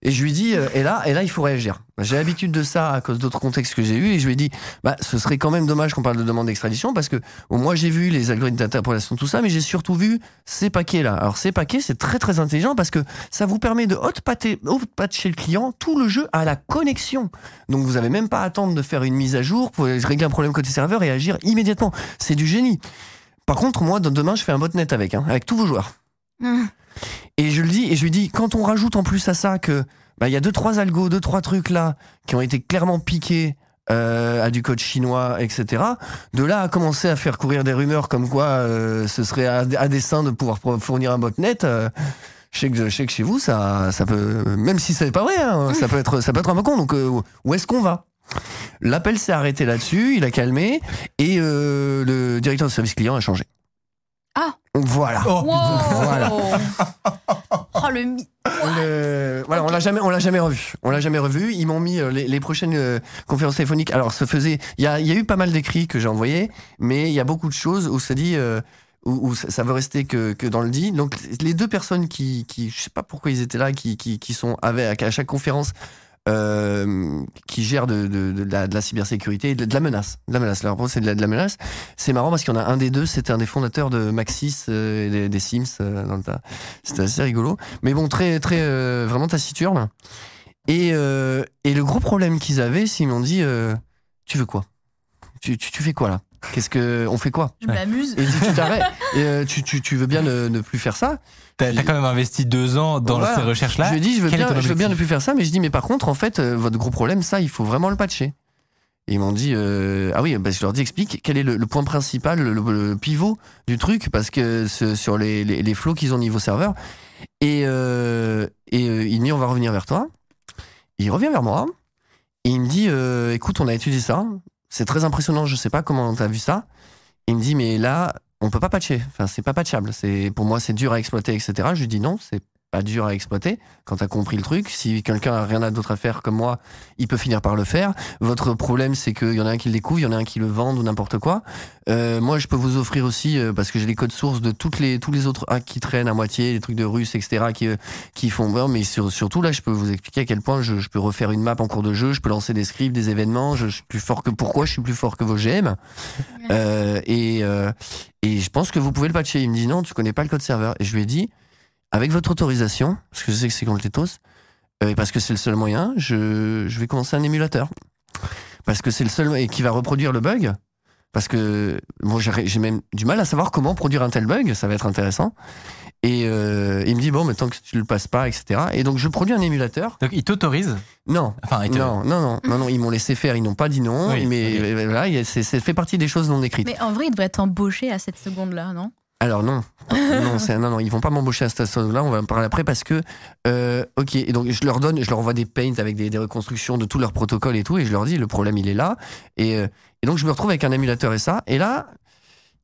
Et je lui dis, euh, et là, et là, il faut réagir. J'ai l'habitude de ça à cause d'autres contextes que j'ai eus, et je lui ai dit, bah, ce serait quand même dommage qu'on parle de demande d'extradition, parce que bon, moi j'ai vu les algorithmes d'interpolation, tout ça, mais j'ai surtout vu ces paquets-là. Alors ces paquets, c'est très très intelligent parce que ça vous permet de hot-patcher hot-patcher le client tout le jeu à la connexion. Donc vous avez même pas à attendre de faire une mise à jour pour régler un problème côté serveur et agir immédiatement. C'est du génie. Par contre, moi, demain, je fais un botnet avec, hein, avec tous vos joueurs. Hum. Et je le dis, et je lui dis, quand on rajoute en plus à ça que bah, il y a deux trois algos, deux trois trucs là qui ont été clairement piqués euh, à du code chinois, etc. De là à commencer à faire courir des rumeurs comme quoi euh, ce serait à, à dessein de pouvoir fournir un botnet. euh, je sais, que, je sais que chez vous, ça, ça peut, même si c'est pas vrai, hein, ça peut être, ça peut être un peu con. Donc, euh, où est-ce qu'on va? L'appel s'est arrêté là-dessus, il a calmé, et le directeur de service client a changé. Ah. Voilà. Wow. Voilà. Oh le mi- Le- voilà, on l'a jamais, on l'a jamais revu. On l'a jamais revu. Ils m'ont mis euh, les, les prochaines euh, conférences téléphoniques. Alors, se faisait. Il y a, il y a eu pas mal d'écrits que j'ai envoyés, mais il y a beaucoup de choses où ça dit. euh, où, où ça, ça veut rester que, que dans le dit. Donc les deux personnes qui, qui je sais pas pourquoi ils étaient là, qui, qui, qui sont avec à chaque conférence. Euh, qui gèrent de, de, de, la, de la cybersécurité et de, la menace. De la menace. Leur propos, c'est de la, de la menace. C'est marrant parce qu'il y en a un des deux, c'était un des fondateurs de Maxis euh, et des, Sims. euh, dans le tas. C'était assez rigolo. Mais bon, très, très, euh, vraiment taciturne. Et, et le gros problème qu'ils avaient, c'est qu'ils m'ont dit Tu veux quoi? Tu, tu, tu fais quoi là? Qu'est-ce que. On fait quoi? Je m'amuse. Et il dit Tu t'arrêtes euh, tu, tu, tu veux bien ne, ne plus faire ça? T'as quand même investi deux ans dans Voilà. ces recherches-là. Je lui ai dit, je veux, Quel bien, je veux bien ne plus faire ça, mais je dis, mais par contre, en fait, euh, votre gros problème, ça, il faut vraiment le patcher. Et ils m'ont dit, euh, ah oui, bah, je leur dis, explique quel est le, le point principal, le, le pivot du truc, parce que ce- sur les, les, les flows qu'ils ont niveau serveur. Et, euh, et euh, il me dit, on va revenir vers toi. Il revient vers moi, et il me dit, euh, écoute, on a étudié ça, c'est très impressionnant, je sais pas comment t'as vu ça. Il me dit, mais là, on peut pas patcher. Enfin, c'est pas patchable. C'est pour moi, c'est dur à exploiter, etc. Je lui dis non, c'est pas dur à exploiter. Quand t'as compris le truc, si quelqu'un a rien d'autre à faire comme moi, il peut finir par le faire. Votre problème, c'est qu'il y en a un qui le découvre, il y en a un qui le vend ou n'importe quoi. Euh, moi, je peux vous offrir aussi euh, parce que j'ai les codes sources de toutes les tous les autres hacks qui traînent à moitié, les trucs de russes, etc. qui euh, qui font bon, mais sur- surtout là, je peux vous expliquer à quel point je, je peux refaire une map en cours de jeu, je peux lancer des scripts, des événements. Je, je suis plus fort que pourquoi je suis plus fort que vos GM. Euh, et, euh, et je pense que vous pouvez le patcher. Il me dit non, tu connais pas le code serveur. Et je lui ai dit, avec votre autorisation, parce que je sais que c'est contre les TOS, euh, et parce que c'est le seul moyen, je, je vais commencer un émulateur. Parce que c'est le seul et qui va reproduire le bug. Parce que moi j'ai même du mal à savoir comment produire un tel bug, ça va être intéressant. Et euh, il me dit bon, mais tant que tu le passes pas, etc. Et donc je produis un émulateur. Donc, il t'autorise. Non, Enfin, il te- non, non, non, non, non, ils m'ont laissé faire, ils n'ont pas dit non, Oui, mais ok. euh, voilà, c'est c'est fait partie des choses non écrites. Mais en vrai, il devrait être embauché à cette seconde-là, non? Alors non, non, c'est- non, non, ils vont pas m'embaucher à cette station-là. On va en parler après parce que, euh, ok, et donc je leur donne, je leur envoie des paints avec des, des reconstructions de tout leur protocole et tout, et je leur dis le problème il est là, et, euh, et donc je me retrouve avec un émulateur et ça, et là.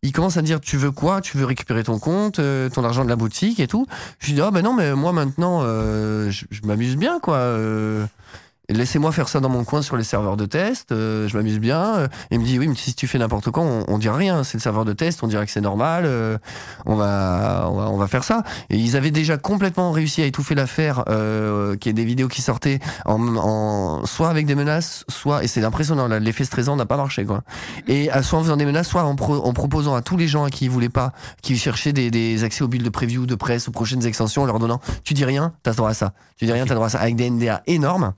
Ils commencent à dire tu veux quoi? Tu veux récupérer ton compte, euh, ton argent de la boutique et tout? Je lui dis ah ben non mais moi maintenant euh, je, je m'amuse bien quoi. euh, Laissez-moi faire ça dans mon coin sur les serveurs de test, euh, je m'amuse bien. Euh, Il me dit oui, mais si tu fais n'importe quoi, on, on dira rien. C'est le serveur de test, on dirait que c'est normal. euh, on va, on va, on va faire ça. Et ils avaient déjà complètement réussi à étouffer l'affaire, euh, qui est des vidéos qui sortaient en, en soit avec des menaces, soit et c'est impressionnant. L'effet stressant n'a pas marché quoi. Et à soit en faisant des menaces, soit en, pro- en proposant à tous les gens à qui ils voulaient pas, qui cherchaient des, des accès aux bulles de preview, de presse, aux prochaines extensions, en leur donnant, tu dis rien, t'as droit à ça. Tu dis rien, t'as droit à ça, avec des NDA énormes.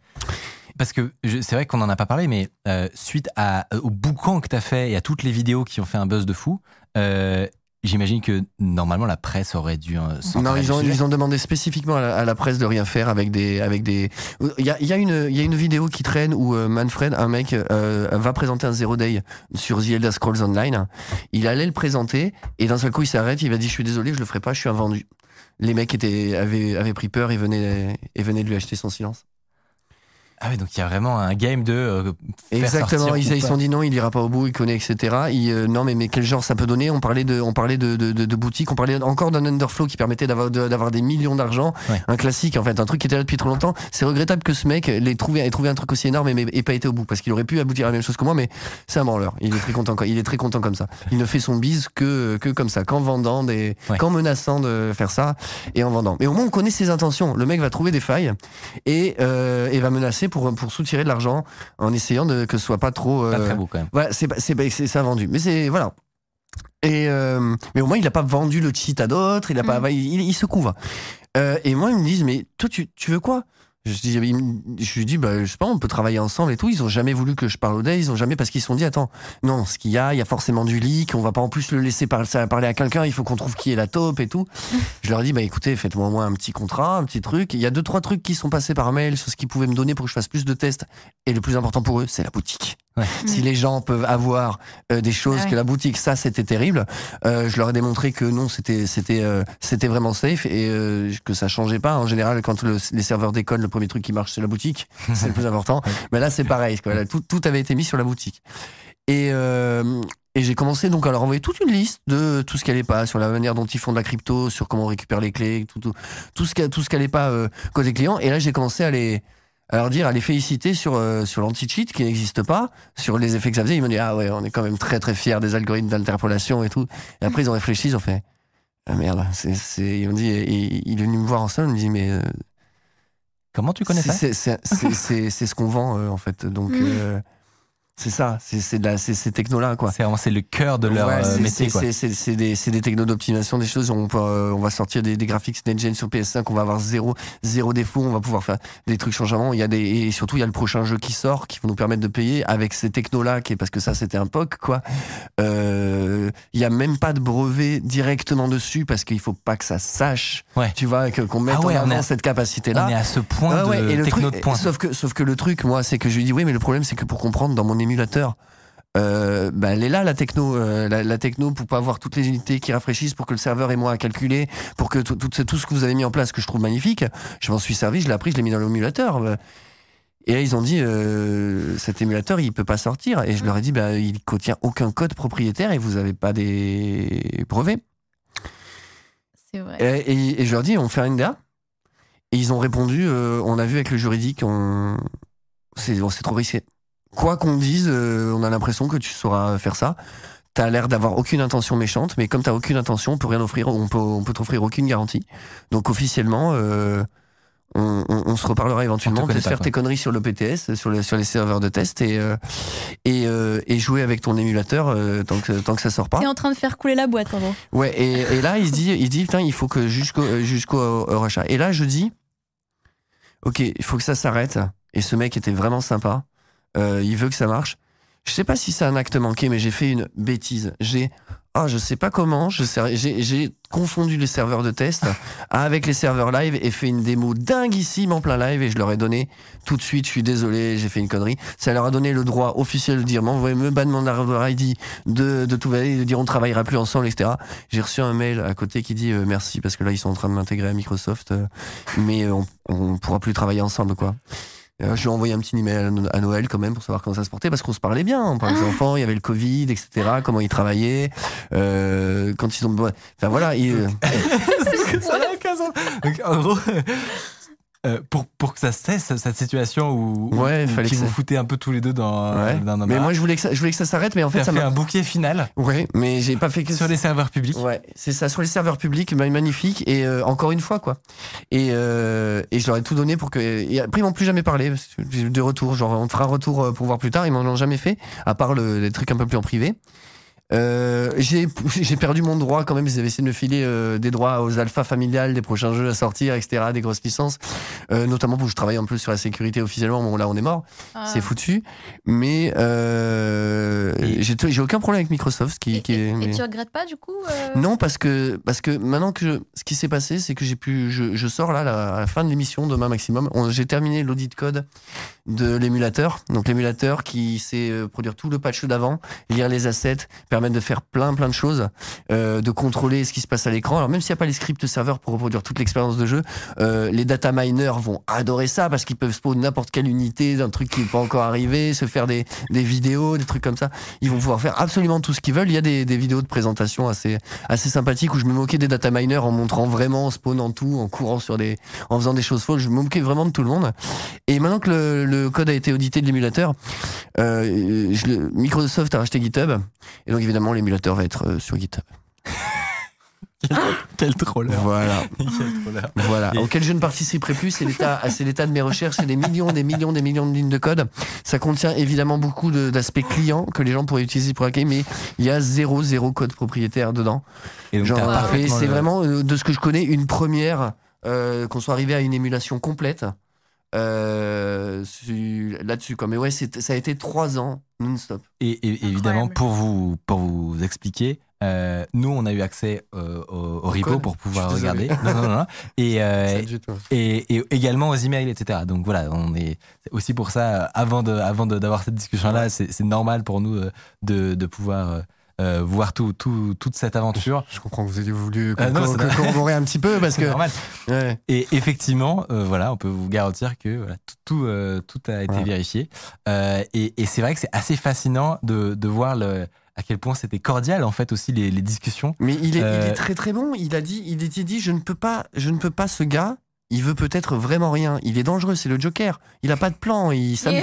Parce que c'est vrai qu'on n'en a pas parlé, mais euh, suite à, au boucan que tu as fait et à toutes les vidéos qui ont fait un buzz de fou, euh, j'imagine que normalement la presse aurait dû. euh, Non, ils ont, ils ont demandé spécifiquement à la, à la presse de rien faire avec des, avec des. Il y a, il y a une, il y a une vidéo qui traîne où euh, Manfred, un mec, euh, va présenter un zero day sur The Elder Scrolls Online. Il allait le présenter et d'un seul coup il s'arrête, il va dire je suis désolé, je le ferai pas, je suis un vendu. Les mecs étaient, avaient, avaient pris peur et venaient, et venaient de lui acheter son silence. Ah oui, donc il y a vraiment un game de. euh, Exactement, ils se sont dit non, il ira pas au bout, il connaît, etc. Il, euh, non, mais, mais quel genre ça peut donner? On parlait de, on parlait de, de, de, de boutiques, on parlait encore d'un underflow qui permettait d'avoir d'avoir des millions d'argent, Ouais. un classique en fait, un truc qui était là depuis trop longtemps. C'est regrettable que ce mec l'ait trouvé, ait trouvé un truc aussi énorme et n'ait pas été au bout, parce qu'il aurait pu aboutir à la même chose que moi, mais c'est un branleur. Il est très content, il est très content comme ça. Il ne fait son bise que que comme ça, qu'en vendant des, Ouais. qu'en menaçant de faire ça et en vendant. Mais au moins on connaît ses intentions. Le mec va trouver des failles et, euh, et va menacer pour pour soutirer de l'argent en essayant de que ce soit pas trop. Pas euh, très beau quand même. voilà, c'est pas- c'est pas- c'est ça vendu. Mais c'est voilà. Et euh, mais au moins il a pas vendu le cheat à d'autres. Il a pas. Mm. Il, il se couvre. Euh, et moi ils me disent mais toi tu, tu veux quoi? Je, dis, je lui dis bah je sais pas on peut travailler ensemble et tout. Ils ont jamais voulu que je parle au day. Ils ont jamais parce qu'ils se sont dit attends non ce qu'il y a il y a forcément du leak. On va pas en plus le laisser parler à quelqu'un. Il faut qu'on trouve qui est la top et tout. je leur dis bah écoutez faites-moi au moins un petit contrat un petit truc. Il y a deux trois trucs qui sont passés par mail sur ce qu'ils pouvaient me donner pour que je fasse plus de tests. Et le plus important pour eux c'est la boutique. Ouais. Si les gens peuvent avoir euh, des choses Ah ouais. que la boutique, ça c'était terrible. Euh, je leur ai démontré que non, c'était c'était euh, c'était vraiment safe et euh, que ça changeait pas. En général, quand le- les serveurs déconnent, le premier truc qui marche c'est la boutique, c'est le plus important. Mais là c'est pareil, quoi. Là, tout, tout avait été mis sur la boutique. Et euh, et j'ai commencé donc à leur envoyer toute une liste de tout ce qui allait pas, sur la manière dont ils font de la crypto, sur comment on récupère les clés, tout tout, tout ce qui tout ce qui allait pas euh, côté client. Et là j'ai commencé à les à leur dire, à les féliciter sur, euh, sur l'anti-cheat qui n'existe pas, sur les effets que ça faisait. Ils m'ont dit, ah ouais, on est quand même très très fiers des algorithmes d'interpolation et tout. Et après, ils ont réfléchi, ils ont fait, ah merde, c'est, c'est... ils m'ont dit, et, il est venu me voir en salle, il me dit, mais. euh, Comment tu connais ça? c'est, c'est, c'est, c'est, c'est ce qu'on vend, euh, en fait. Donc, Mm. euh, c'est ça, c'est, c'est, de la, c'est ces technos-là, quoi. C'est vraiment c'est le cœur de leur Ouais, euh, métier. c'est- des, c'est des technos d'optimisation, des choses. On, peut, euh, on va sortir des, des graphiques NetGen sur PS5, on va avoir zéro, zéro défaut, on va pouvoir faire des trucs changements. Il y a des, et surtout, il y a le prochain jeu qui sort qui va nous permettre de payer avec ces technos-là, parce que ça, c'était un POC, quoi. Euh, Il y a même pas de brevet directement dessus parce qu'il faut pas que ça sache, Ouais. tu vois, qu'on mette Ah ouais, en avant à- cette capacité-là. On est à ce point Ah de et le techno truc, de pointe. Sauf que, sauf que le truc, moi, c'est que je lui dis oui, mais le problème, c'est que pour comprendre dans mon émulateur, euh, bah, elle est là la techno, euh, la, la techno pour pas avoir toutes les unités qui rafraîchissent, pour que le serveur ait moins à calculer, pour que tout, tout, ce- tout ce que vous avez mis en place, que je trouve magnifique, je m'en suis servi, je l'ai appris, je l'ai mis dans l'émulateur. Et là, ils ont dit, euh, cet émulateur, il peut pas sortir. Et je leur ai dit, bah, il contient aucun code propriétaire et vous avez pas des brevets. C'est vrai. Et, et- et je leur dis, on fait un NDA Et ils ont répondu, euh, on a vu avec le juridique, on... c'est trop risqué. Quoi qu'on dise, euh, on a l'impression que tu sauras faire ça. T'as l'air d'avoir aucune intention méchante, mais comme t'as aucune intention, on peut rien offrir, on peut, on peut t'offrir aucune garantie. Donc officiellement, euh, on, on- on se reparlera éventuellement, peut-être faire quoi. tes conneries sur le PTS, sur, les- sur les serveurs de test et, euh, et, euh, et jouer avec ton émulateur euh, tant, que, tant que ça sort pas. T'es en train de faire couler la boîte, en gros. Ouais, et, et là, il se dit, il dit, putain, il faut que jusqu'au jusqu'au rachat. Et là, je dis, ok, il faut que ça s'arrête. Et ce mec était vraiment sympa. Euh, il veut que ça marche. Je sais pas si c'est un acte manqué, mais j'ai fait une bêtise. J'ai, ah, je sais pas comment, j'ai confondu les serveurs de test avec les serveurs live et fait une démo dinguissime en plein live et je leur ai donné tout de suite, je suis désolé, j'ai fait une connerie. Ça leur a donné le droit officiel de dire, m'envoyer me ban mon hardware ID, de, de tout valider, de dire on travaillera plus ensemble, etc. J'ai reçu un mail à côté qui dit euh, merci parce que là ils sont en train de m'intégrer à Microsoft, euh, mais on, on pourra plus travailler ensemble, quoi. Euh, je lui ai envoyé un petit email à No- à Noël quand même pour savoir comment ça se portait parce qu'on se parlait bien. On parlait des enfants, il y avait le Covid, etc. Comment ils travaillaient, euh, quand ils ont. Enfin voilà. il- euh. Donc, en gros, euh, pour, pour que ça cesse, cette situation où, Ouais, où fallait qui que vous ça- foutez un peu tous les deux dans, ouais. dans Mais moi je voulais que ça, je voulais que ça s'arrête, mais en fait ça fait m'a. un bouquet final Ouais, mais j'ai pas fait que sur les serveurs publics. Ouais, c'est ça, sur les serveurs publics, ma- magnifique, et euh, encore une fois, quoi. Et, euh, et je leur ai tout donné pour que. Et après, ils m'ont plus jamais parlé, des retours, genre, on te fera un retour euh, pour voir plus tard, ils m'en ont jamais fait, à part le, les trucs un peu plus en privé. Euh, j'ai j'ai perdu mon droit quand même. Ils avaient essayé de me filer euh, des droits aux alphas familiales, des prochains jeux à sortir, etc., des grosses licences, euh, notamment pour que je travaille un peu sur la sécurité officiellement. Bon, là, on est mort, Ah. c'est foutu. Mais euh, Et- j'ai j'ai aucun problème avec Microsoft, qui, Et, qui est. et- et mais- tu regrettes pas, du coup euh, non, parce que, parce que maintenant que je- ce qui s'est passé, c'est que j'ai pu, je, je sors là la- à la fin de l'émission, demain maximum. On- J'ai terminé l'audit code de l'émulateur. Donc l'émulateur qui sait euh, produire tout le patch d'avant, lire les assets, permettre de faire plein plein de choses, euh, de contrôler ce qui se passe à l'écran. Alors même s'il n'y a pas les scripts serveurs pour reproduire toute l'expérience de jeu, euh, les data miners vont adorer ça parce qu'ils peuvent spawn n'importe quelle unité d'un truc qui n'est pas encore arrivé, se faire des, des vidéos, des trucs comme ça. Ils vont pouvoir faire absolument tout ce qu'ils veulent. Il y a des, des vidéos de présentation assez assez sympathiques où je me moquais des data miners en montrant vraiment, en spawnant tout, en courant sur des, en faisant des choses folles. Je me moquais vraiment de tout le monde. Et maintenant que le, code a été audité de l'émulateur, euh, je le- Microsoft a racheté GitHub. Et donc évidemment, l'émulateur va être euh, sur GitHub. Quel troller. Voilà. Voilà, Et- auquel je ne participerai plus, c'est l'état, c'est l'état de mes recherches, c'est des millions, des millions, des millions de lignes de code. Ça contient évidemment beaucoup d'aspects clients que les gens pourraient utiliser pour hacker, mais il y a zéro, zéro code propriétaire dedans. Et donc, Genre, c'est le- vraiment, euh, de ce que je connais, une première, euh, qu'on soit arrivé à une émulation complète euh, su- là-dessus. quoi. Mais ouais, ça a été trois ans non-stop. Et, et- évidemment, pour vous, pour vous expliquer, euh, nous, on a eu accès euh, au, au repo pour pouvoir regarder. Non, non, non, non. Et, euh, et, et également aux emails, etc. Donc voilà, on est aussi pour ça, avant de, avant de- d'avoir cette discussion-là, c'est c'est normal pour nous de, de pouvoir euh, euh, voir tout, tout, toute cette aventure. Je comprends que vous ayez voulu non, normal. corroborer un petit peu parce que. normal. Ouais. Et effectivement, euh, voilà, on peut vous garantir que voilà, tout, tout, euh, tout a été Ouais. vérifié. Euh, et et c'est vrai que c'est assez fascinant de, de voir le, à quel point c'était cordial, en fait, aussi, les, les discussions. Mais il est, il Euh, est très très bon. Il a dit, il était dit, je ne peux pas, je ne peux pas ce gars. Il veut peut-être vraiment rien. Il est dangereux, c'est le Joker. Il a pas de plan, il s'am-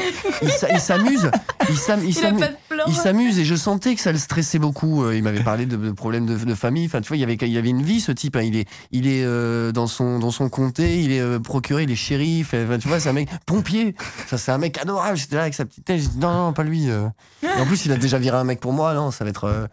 il s'a- il s'amuse. Il s'amuse. pas de plan. Il s'amuse et je sentais que ça le stressait beaucoup. Euh, Il m'avait parlé de, de problèmes de, de famille. Enfin, tu vois, il y avait, il y avait une vie, ce type. hein. Il est, il est euh, dans son, dans son comté. Il est euh, procuré, il est shérif. Enfin, tu vois, c'est un mec pompier. Ça, c'est un mec adorable. J'étais là avec sa petite tête. Dit non, non, pas lui. euh. Et en plus, il a déjà viré un mec pour moi. Non, ça va être. euh,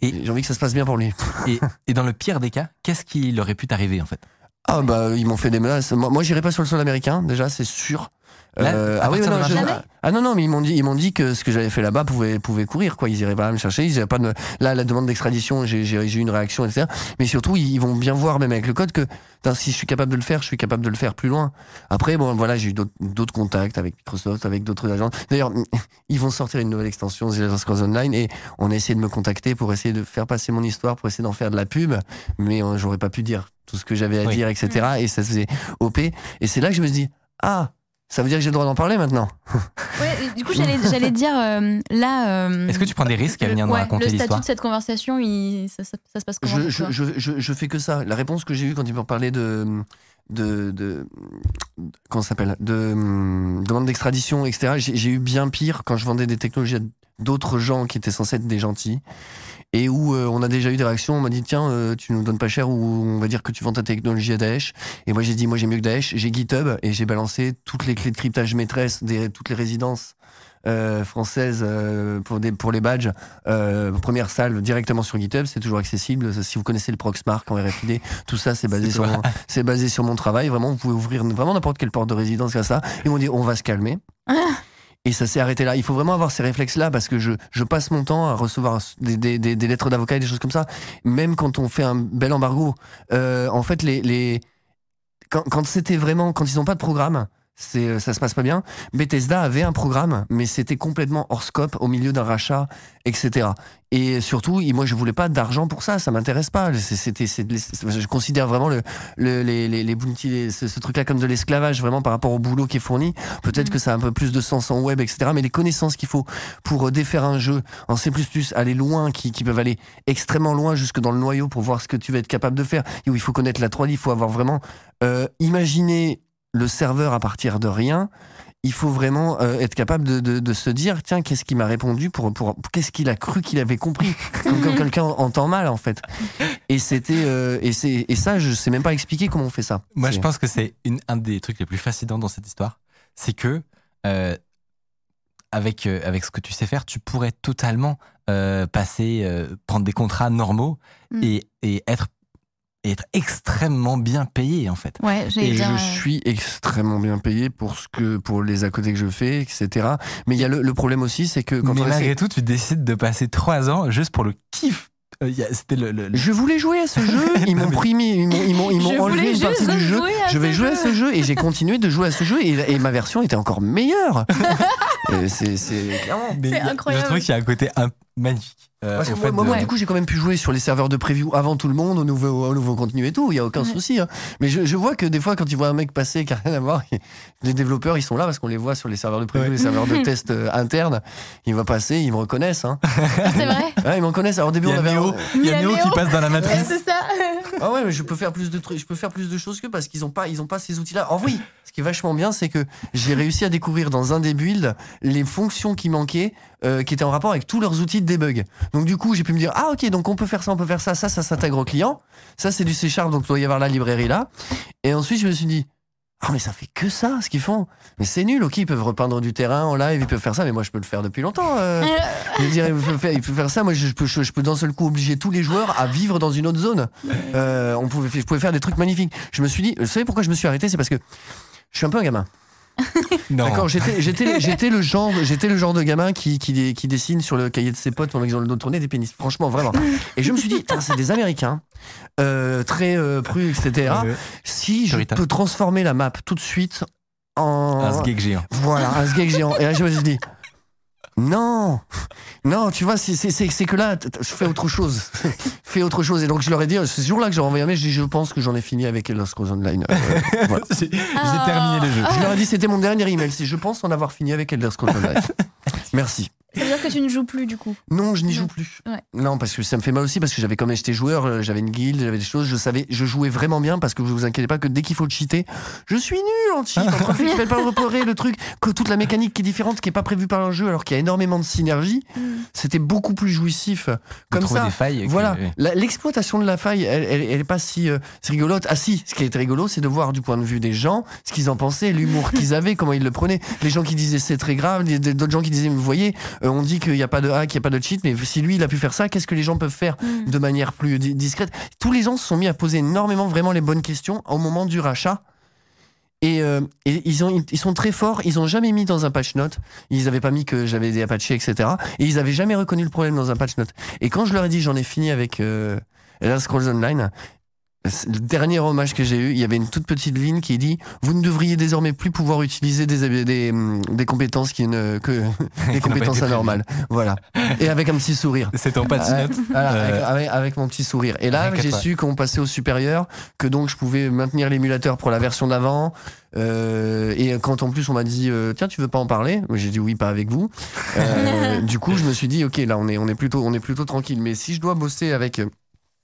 Et- J'ai envie que ça se passe bien pour lui. Et, et dans le pire des cas, qu'est-ce qui aurait pu t'arriver en fait? Ah bah ils m'ont fait des menaces. Moi, moi j'irai pas sur le sol américain déjà, c'est sûr. Là, Euh, ah oui, non, je- ah non non, mais ils m'ont dit ils m'ont dit que ce que j'avais fait là-bas pouvait pouvait courir quoi. Ils iraient pas me chercher. Ils pas de là la demande d'extradition. J'ai eu une réaction etc. Mais surtout ils, vont bien voir même avec le code que si je suis capable de le faire, je suis capable de le faire plus loin. Après bon voilà j'ai eu d'autres contacts avec Microsoft, avec d'autres agents. D'ailleurs ils vont sortir une nouvelle extension The Elder Scrolls Online et on a essayé de me contacter pour essayer de faire passer mon histoire, pour essayer d'en faire de la pub. Mais euh, j'aurais pas pu dire tout ce que j'avais à Oui. dire etc. Et ça se faisait OP. Et c'est là que je me suis dit ah ça veut dire que j'ai le droit d'en parler maintenant. Ouais, du coup, j'allais dire euh, là. euh, Est-ce que tu prends des risques à le- venir nous ouais, raconter Le statut l'histoire de cette conversation, il- ça, ça- ça se passe comment je, je, toi je, je, je fais que ça. La réponse que j'ai eue quand ils m'ont parlé de. de, de comment ça s'appelle de hum, demande d'extradition etc j'ai j'ai eu bien pire quand je vendais des technologies à d'autres gens qui étaient censés être des gentils et où euh, on a déjà eu des réactions on m'a dit tiens euh, tu nous donnes pas cher ou on va dire que tu vends ta technologie à Daesh et moi j'ai dit moi j'ai mieux que Daesh j'ai GitHub et j'ai balancé toutes les clés de cryptage maîtresse des toutes les résidences euh, françaises euh, pour, des, pour les badges euh, première salve directement sur GitHub, c'est toujours accessible. Si vous connaissez le Proxmark en RFID, tout ça c'est basé sur mon, c'est basé sur mon travail. Vraiment, vous pouvez ouvrir vraiment n'importe quelle porte de résidence comme ça. Ils m'ont dit on va se calmer. Et ça s'est arrêté là. Il faut vraiment avoir ces réflexes-là parce que je, je passe mon temps à recevoir des, des, des, lettres d'avocat et des choses comme ça. Même quand on fait un bel embargo, euh, en fait, les, les... quand, quand c'était vraiment, quand ils n'ont pas de programme, c'est, euh, ça se passe pas bien. Bethesda avait un programme, mais c'était complètement hors scope, au milieu d'un rachat, etc. Et surtout, moi, je voulais pas d'argent pour ça, ça m'intéresse pas. C'était, je considère vraiment le, le- les, les, les ce, ce truc-là comme de l'esclavage, vraiment par rapport au boulot qui est fourni. Peut-être que ça a un peu plus de sens en web, etc. Mais les connaissances qu'il faut pour euh, défaire un jeu en C++, aller loin, qui, qui peuvent aller extrêmement loin jusque dans le noyau pour voir ce que tu vas être capable de faire. Et où il faut connaître la 3D, il faut avoir vraiment euh, imaginer le serveur à partir de rien. Il faut vraiment euh, être capable de, de, de se dire tiens qu'est-ce qu'il m'a répondu pour, pour qu'est-ce qu'il a cru qu'il avait compris? Comme quand quelqu'un entend mal en fait et c'était euh, et c'est et ça je sais même pas expliquer comment on fait ça Moi, C'est- je pense que c'est une- un des trucs les plus fascinants dans cette histoire. C'est que, euh, avec, euh, avec ce que tu sais faire, tu pourrais totalement euh, passer, euh, prendre des contrats normaux Mm. et, et être, et être extrêmement bien payé, en fait. Ouais, et dire. je euh, suis extrêmement bien payé pour ce que pour les à côté que je fais etc mais il y a le, le problème aussi c'est que quand Mais on malgré essaie- tout, tu décides de passer trois ans juste pour le kiff. Euh, le, le- le- je voulais jouer à ce jeu ils m'ont pris ils m'ont ils m'ont ils Je m'ont enlevé voulais une partie du jeu je vais jouer à ce jeu et j'ai continué de jouer à ce jeu et, et ma version était encore meilleure c'est c'est clairement a- incroyable. Je trouve qu'il y a un côté un- magnifique. euh, Parce que au moi, fait moi, de- moi, du coup, j'ai quand même pu jouer sur les serveurs de preview avant tout le monde, au nouveau, au nouveau contenu et tout. Il y a aucun Ouais. souci. hein. Mais je, je vois que des fois, quand ils voient un mec passer qui a rien à voir, les développeurs, ils sont là parce qu'on les voit sur les serveurs de preview, Ouais. les serveurs de test euh, internes. Il va passer, ils me reconnaissent. Hein. Ah, c'est vrai. Ouais, ils me reconnaissent. Alors au début, Il y on a avait. Néo, un- il y a Il y a Néo qui passe dans la Ouais, matrice. c'est ça. Ah ouais, mais je peux faire plus de trucs, je peux faire plus de choses que parce qu'ils ont pas, ils ont pas ces outils-là. En oui, ce qui est vachement bien, c'est que j'ai réussi à découvrir dans un des builds les fonctions qui manquaient, euh, qui étaient en rapport avec tous leurs outils de debug. Donc du coup, j'ai pu me dire ah ok, donc on peut faire ça, on peut faire ça, ça, ça s'intègre au client. Ça c'est du C Sharp, donc il doit y avoir la librairie là. Et ensuite, je me suis dit ah mais ça fait que ça ce qu'ils font. Mais c'est nul, ok, ils peuvent repeindre du terrain en live, ils peuvent faire ça, mais moi je peux le faire depuis longtemps. euh. Je veux dire, il peut faire, il peut faire ça. Moi, je peux, je, je peux d'un seul coup obliger tous les joueurs à vivre dans une autre zone. Euh, on pouvait, je pouvais faire des trucs magnifiques. Je me suis dit, vous savez pourquoi je me suis arrêté? C'est parce que je suis un peu un gamin. Non. D'accord, j'étais, j'étais, j'étais le genre, j'étais le genre de gamin qui, qui, qui dessine sur le cahier de ses potes pendant qu'ils ont le dos tourné des pénis. Franchement, vraiment. Et je me suis dit, c'est des Américains, euh, très euh, prus, etc. Si je peux transformer la map tout de suite en Un sgeg géant. voilà, un sgeg géant. Et là, je me suis dit, non, non, tu vois, c'est- c'est c'est- c'est que là, je fais autre chose. fais autre chose. Et donc, je leur ai dit, ce jour-là que j'ai envoyé un mail, je dis, je pense que j'en ai fini avec Elder Scrolls Online. Euh, voilà. J'ai terminé le jeu. Je leur ai dit, c'était mon dernier email, c'est je pense en avoir fini avec Elder Scrolls Online. Merci. Ça veut dire que tu ne joues plus du coup. Non, je n'y joue plus. Ouais. Non, parce que ça me fait mal aussi, parce que j'avais quand même j'étais joueur, euh, j'avais une guilde, j'avais des choses, je savais, je jouais vraiment bien, parce que vous vous inquiétez pas que dès qu'il faut le cheater, je suis nul en cheat, en train de pas repérer le truc, que toute la mécanique qui est différente, qui est pas prévue par un jeu, alors qu'il y a énormément de synergie, c'était beaucoup plus jouissif. Comme trouver ça, des failles. voilà, l'exploitation de la faille, elle, elle, elle est pas si euh, c'est rigolote. Ah si, ce qui est rigolo, c'est de voir du point de vue des gens ce qu'ils en pensaient, l'humour qu'ils avaient, comment ils le prenaient. Les gens qui disaient c'est très grave, d'autres gens qui disaient vous voyez, euh, on dit qu'il n'y a pas de hack, il n'y a pas de cheat, mais si lui il a pu faire ça, qu'est-ce que les gens peuvent faire Mm. de manière plus di- discrète? Tous les gens se sont mis à poser énormément vraiment les bonnes questions au moment du rachat. Et, euh, et ils, ont, ils sont très forts, ils ont jamais mis dans un patch note, ils avaient pas mis que j'avais des Apache, etc. Et ils avaient jamais reconnu le problème dans un patch note. Et quand je leur ai dit j'en ai fini avec euh, Elder Scrolls Online, le dernier hommage que j'ai eu, il y avait une toute petite ligne qui dit vous ne devriez désormais plus pouvoir utiliser des, des, hum, des compétences qui ne, que des compétences anormales. Voilà. Et avec un petit sourire. C'est ton patch Ouais, note. voilà, Euh, avec, avec- avec mon petit sourire. Et là, j'ai su qu'on passait au supérieur, que donc je pouvais maintenir l'émulateur pour la version d'avant. Euh, et quand en plus on m'a dit euh, tiens tu veux pas en parler? J'ai dit oui pas avec vous Euh, du coup je me suis dit ok là on est on est plutôt on est plutôt tranquille mais si je dois bosser avec euh,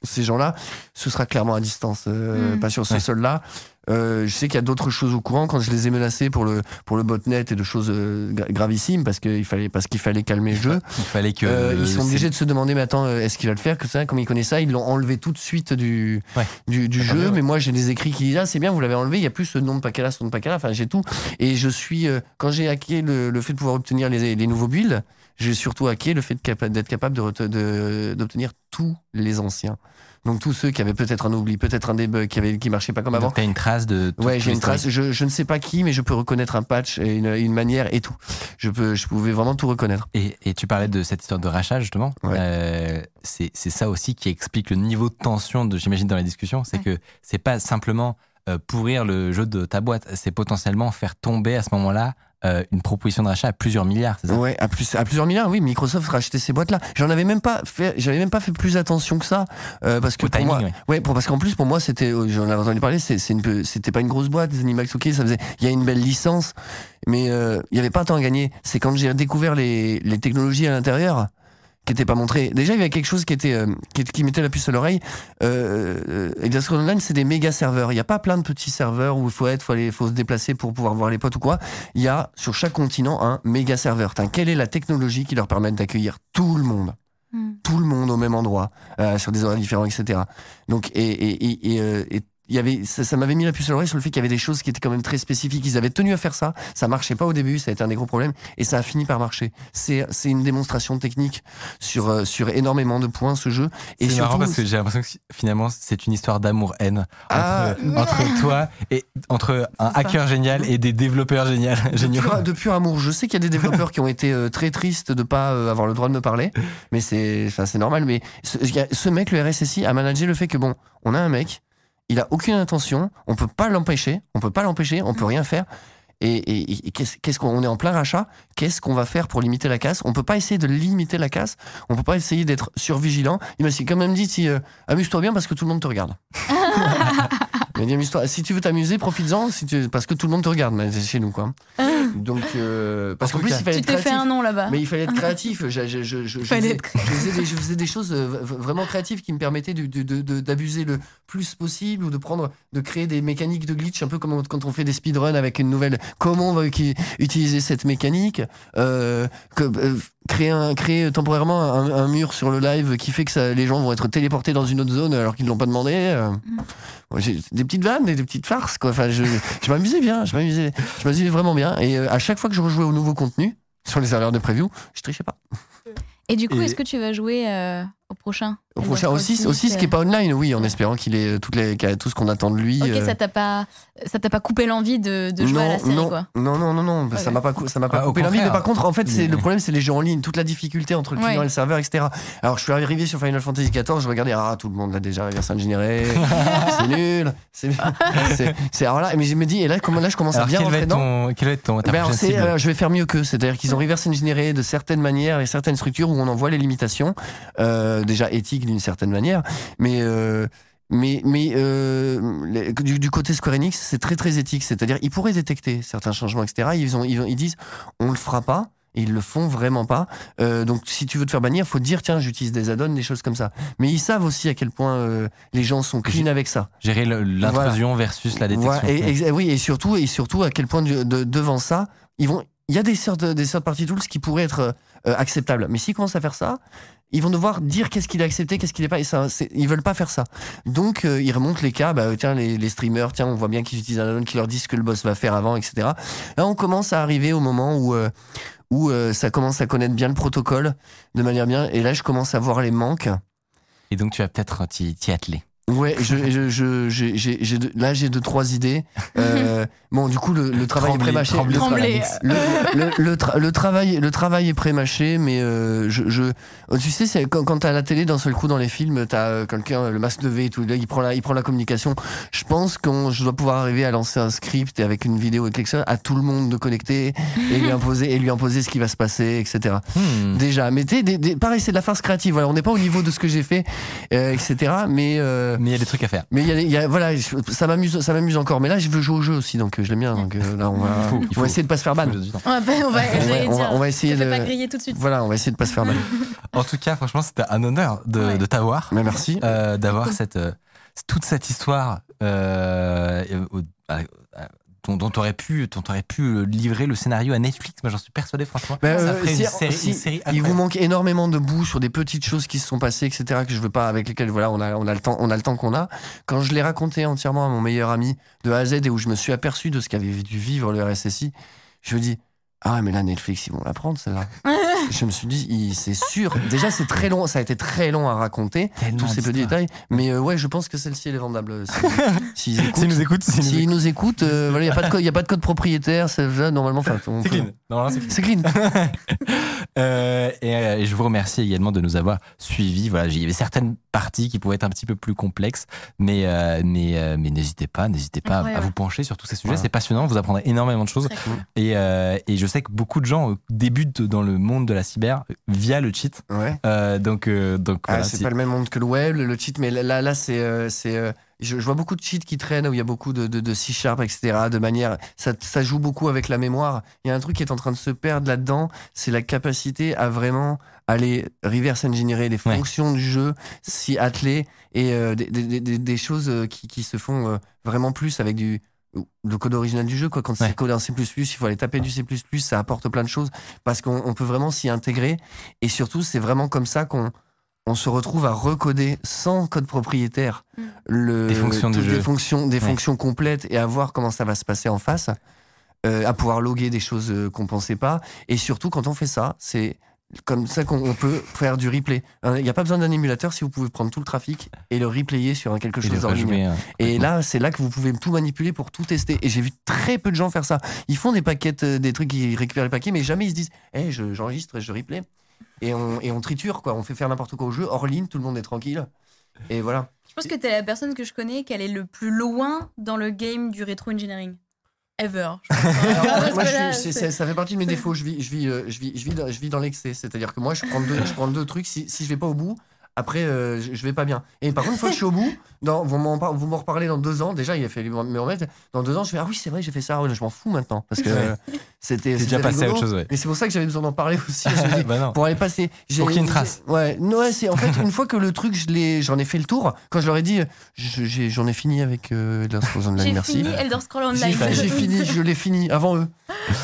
ces gens-là ce sera clairement à distance euh, Mm. pas sur ce Ouais. sol-là Euh, je sais qu'il y a d'autres choses au courant quand je les ai menacés pour le pour le botnet et de choses euh, gra- gravissimes parce qu'il fallait parce qu'il fallait calmer le jeu Il fallait que. euh, ils sont obligés de se demander mais attends euh, est-ce qu'il va le faire que ça comme ils connaissent ça ils l'ont enlevé tout de suite du Ouais. du, du jeu ouais. mais moi j'ai des écrits qui disent ah c'est bien vous l'avez enlevé il y a plus ce nom de là ce nom de là enfin j'ai tout et je suis euh, quand j'ai hacké le, le fait de pouvoir obtenir les, les nouveaux builds j'ai surtout hacké le fait d'être capable de rete- de- d'obtenir tous les anciens donc tous ceux qui avaient peut-être un oubli peut-être un debug qui avait qui marchait pas comme avant Donc, t'as une trace de. tout- Ouais, j'ai une trace. Je, je ne sais pas qui, mais je peux reconnaître un patch et une, une manière et tout. Je peux, je pouvais vraiment tout reconnaître. Et, et tu parlais de cette histoire de rachat justement. Ouais. Euh, c'est c'est ça aussi qui explique le niveau de tension de j'imagine dans la discussion, c'est Ouais. que c'est pas simplement euh, pourrir le jeu de ta boîte, c'est potentiellement faire tomber à ce moment-là euh, une proposition de rachat à plusieurs milliards. C'est ça? Ouais, à plus, à plusieurs milliards. Oui, Microsoft rachetait ces boîtes-là. J'en avais même pas fait, j'avais même pas fait plus attention que ça, euh, parce que Au pour timing, moi, ouais. ouais, pour, parce qu'en plus pour moi c'était, euh, j'en avais entendu parler, c'était pas une grosse boîte, les Animax, ok, ça faisait, il y a une belle licence, mais euh, il y avait pas tant à gagner. C'est quand j'ai découvert les, les technologies à l'intérieur qui n'étaient pas montrées. Déjà, il y avait quelque chose qui était, euh, qui, qui mettait la puce à l'oreille. Euh, euh, Elder Scrolls Online, c'est des méga serveurs. Il n'y a pas plein de petits serveurs où il faut être, faut aller, faut se déplacer pour pouvoir voir les potes ou quoi. Il y a sur chaque continent un méga serveur. Tain, quelle est la technologie qui leur permet d'accueillir tout le monde? Mm. tout le monde au même endroit, euh, sur des horaires différents, etc. Donc, et, et, et, et, euh, et il y avait, ça, ça m'avait mis la puce à l'oreille sur le fait qu'il y avait des choses qui étaient quand même très spécifiques. Ils avaient tenu à faire ça. Ça marchait pas au début. Ça a été un des gros problèmes. Et ça a fini par marcher. C'est, c'est une démonstration technique sur, euh, sur énormément de points, ce jeu. Et C'est marrant surtout, parce que j'ai l'impression que finalement c'est une histoire d'amour-haine Ah. entre, entre toi et entre un hacker génial et des développeurs génial, de géniaux. pur, de pur amour. Je sais qu'il y a des développeurs qui ont été euh, très tristes de pas euh, avoir le droit de me parler, mais c'est, enfin, c'est normal. Mais ce, ce mec, le RSSI, a managé le fait que bon, on a un mec, il a aucune intention, on peut pas l'empêcher, on peut pas l'empêcher, on peut rien faire. Et, et- qu'est-ce qu'on on est en plein rachat Qu'est-ce qu'on va faire pour limiter la casse? On peut pas essayer de limiter la casse. On peut pas essayer d'être survigilant. Il m'a quand même dit si, euh, amuse-toi bien parce que tout le monde te regarde. amuse-toi. Si tu veux t'amuser, profites-en si tu- parce que tout le monde te regarde. Mais chez nous quoi. Donc euh, parce En qu'en plus il fallait Tu être t'es fait créatif. un nom là-bas. Mais il fallait être créatif. Je, je, je, je, je Fallait faisais, être je faisais des, je faisais des choses euh, vraiment créatives qui me permettaient d'abuser le plus possible ou de prendre, de créer des mécaniques de glitch, un peu comme quand on fait des speedruns avec une nouvelle. Comment on va uti- utiliser cette mécanique euh, que, euh, créer, un, créer temporairement un, un mur sur le live qui fait que ça, les gens vont être téléportés dans une autre zone alors qu'ils ne l'ont pas demandé. euh. Ouais, j'ai des petites vannes, des, des petites farces quoi. Enfin, je, je m'amusais bien, je m'amusais, je m'amusais vraiment bien. Et euh, à chaque fois que je rejouais au nouveau contenu sur les serveurs de preview, je trichais pas. Et du coup, Et- est-ce que tu vas jouer euh, au prochain? Au prochain aussi, 6, aussi ce qui est euh, pas online, oui, en espérant qu'il ait euh, toutes les, tout ce qu'on attend de lui. Ok, euh. ça t'a pas, ça t'a pas coupé l'envie de, de jouer non, à la série, non, quoi. non, non, non, non, ça m'a pas, ça m'a pas Ah, au coupé l'envie. Mais par contre, en fait, c'est le problème, c'est les jeux en ligne, toute la difficulté entre le client Ouais. et le serveur, etc. Alors, je suis arrivé sur Final Fantasy XIV, je regardais, ah, tout le monde l'a déjà, la version générée, c'est nul, c'est, c'est, c'est- alors là, mais je me dis, et là, comment là, je commence Alors à bien rentrer dedans. ton, quel être ton Ben alors, euh, je vais faire mieux qu'eux, c'est-à-dire qu'ils ont reverse engineeré de certaines manières et certaines structures où on en voit les limitations, euh, déjà éthiques d'une certaine manière, mais euh, mais mais euh, les- du, du côté Square Enix, c'est très très éthique, c'est-à-dire ils pourraient détecter certains changements, etc. Ils ont, ils, ont- ils disent on le fera pas, Et ils le font vraiment pas. Euh, donc, si tu veux te faire bannir, faut te dire tiens, j'utilise des add-ons, des choses comme ça. Mais ils savent aussi à quel point euh, les gens sont clean avec ça. Gérer l'intrusion versus la détection. Voilà, et, et- oui, et surtout, et surtout à quel point de- devant ça, ils vont. Il y a des sortes de, des sortes party tools qui pourraient être acceptables. Mais s'ils commencent à faire ça, ils vont devoir dire qu'est-ce qu'il est accepté, qu'est-ce qu'il n'est pas. Et ça, c'est- ils veulent pas faire ça. Donc euh, ils remontent les cas. Bah, tiens, les, les streamers, tiens, on voit bien qu'ils utilisent un add-on qui leur dit ce que le boss va faire avant, etc. Là, on commence à arriver au moment où euh, où euh, ça commence à connaître bien le protocole de manière bien. Et là, je commence à voir les manques. Et donc tu vas peut-être t'y atteler. Ouais, je, je, je, j'ai- j'ai- j'ai deux- là j'ai deux trois idées. Euh, bon, du coup le, le travail est pré-mâché. trembler Le, le, tra- le travail, le travail est pré-mâché, mais euh, je, je, tu sais, c'est quand, quand t'as la télé d'un seul coup dans les films, t'as euh, quelqu'un, le masque de V et tout, là, il prend la, il prend la communication. Je pense qu'on, je dois pouvoir arriver à lancer un script et avec une vidéo et quelque chose, à tout le monde de connecter et lui imposer, et lui imposer ce qui va se passer, etc. Hmm. Déjà, mais t'es, pareil, c'est de la farce créative. Voilà, on n'est pas au niveau de ce que j'ai fait, euh, etc. Mais euh, Mais il y a des trucs à faire. mais il y a, il y a- voilà, je- ça m'amuse, ça m'amuse encore. Mais là, je veux jouer au jeu aussi, donc euh, je l'aime bien. Donc euh, là, on va, Il faut- il on faut- va essayer de pas se faire ban. Du temps. On va, on On essayer de- pas griller tout de suite. Voilà, on va essayer de pas se faire ban. En tout cas, franchement, c'était un honneur de, Ouais. de t'avoir, Mais merci. euh, d'avoir cette, euh, toute cette histoire euh, euh, dont, dont tu aurais pu, t'aurais pu euh, livrer le scénario à Netflix. Moi, j'en suis persuadé, franchement. Ben, ça euh, ferait si- une série, si une série il vous manque énormément de bouts sur des petites choses qui se sont passées, etc. Que je veux pas, avec lesquelles voilà, on a, on a le temps, on a le temps qu'on a. Quand je l'ai raconté entièrement à mon meilleur ami de A à Z et où je me suis aperçu de ce qu'avait dû vivre le RSSI, je me dis ah mais là Netflix ils vont la prendre celle-là. je me suis dit il- c'est sûr. Déjà c'est très long, ça a été très long à raconter Tellement tous ces petits détails. Mais euh, ouais, je pense que celle-ci elle est vendable. euh, si- S'ils S'ils nous écoutent, s'ils nous s'ils écoutent. nous écoutent, euh, voilà, il y a pas de code, il y a pas de code propriétaire. c'est- là, normalement, C'est clean. C'est clean. Euh, et, euh, et je vous remercie également de nous avoir suivis. Voilà, il y avait certaines parties qui pouvaient être un petit peu plus complexes, mais euh, mais euh, mais n'hésitez pas, n'hésitez pas à- vous pencher sur tous ces sujets. Voilà. C'est passionnant, vous apprendrez énormément de choses. Cool. Et, euh, et je sais que beaucoup de gens euh, débutent dans le monde de la cyber via le cheat. Ouais. Euh, donc euh, donc Ah, voilà, c'est pas le même monde que le web, le cheat, mais là, là, c'est, euh, c'est, euh, je, je vois beaucoup de cheats qui traînent où il y a beaucoup de, de, de C sharp, etc. De manière, ça, ça joue beaucoup avec la mémoire. Il y a un truc qui est en train de se perdre là-dedans, c'est la capacité à vraiment aller reverse engineer les Ouais. fonctions du jeu, s'y atteler et euh, des, des, des, des choses euh, qui, qui se font euh, vraiment plus avec du le code original du jeu quoi quand Ouais. c'est codé en C++ il faut aller taper du C++ ça apporte plein de choses parce qu'on on peut vraiment s'y intégrer et surtout c'est vraiment comme ça qu'on on se retrouve à recoder sans code propriétaire Mm. le, Des fonctions du toutes jeu. des fonctions, des Ouais. fonctions complètes et à voir comment ça va se passer en face, euh, à pouvoir loguer des choses euh, qu'on pensait pas. Et surtout, quand on fait ça, c'est comme ça qu'on on peut faire du replay. Hein, Il n'y a pas besoin d'un émulateur si vous pouvez prendre tout le trafic et le replayer sur un quelque chose d'ordinaire. euh, Et là, c'est là que vous pouvez tout manipuler pour tout tester. Et j'ai vu très peu de gens faire ça. Ils font des paquets, euh, des trucs, ils récupèrent les paquets, mais jamais ils se disent, hey, je- j'enregistre et je replay. Et on, et on triture, quoi. On fait faire n'importe quoi au jeu, hors ligne, tout le monde est tranquille. Et voilà. Je pense que t'es la personne que je connais qui est le plus loin dans le game du rétro-engineering. Ever. je. Alors, moi, je suis- ça fait partie de mes défauts. Je vis, je vis, euh, je vis, je vis, dans, je vis dans l'excès. C'est-à-dire que moi, je prends deux, je prends deux trucs. Si, si je vais pas au bout, après, euh, je, vais pas bien. Et par contre, une fois que je suis au bout, dans, vous m'en par- vous m'en reparlez dans deux ans. Déjà, il a fallu me remettre. Dans deux ans, je fais Ah oui, c'est vrai, j'ai fait ça. Ouais, je m'en fous maintenant. Parce que euh, c'était. Déjà passé à autre chose, ouais. Mais c'est pour ça que j'avais besoin d'en parler aussi. Je me dis, bah pour aller passer. Pour qu'il y ait une trace. Ouais, non, ouais, c'est en fait une fois que le truc, je j'en ai fait le tour. Quand je leur ai dit, j'en ai, fini avec euh, Elder Scrolls Online. J'ai merci. fini Elder Scrolls J'ai Online. j'ai fini, je l'ai fini avant eux.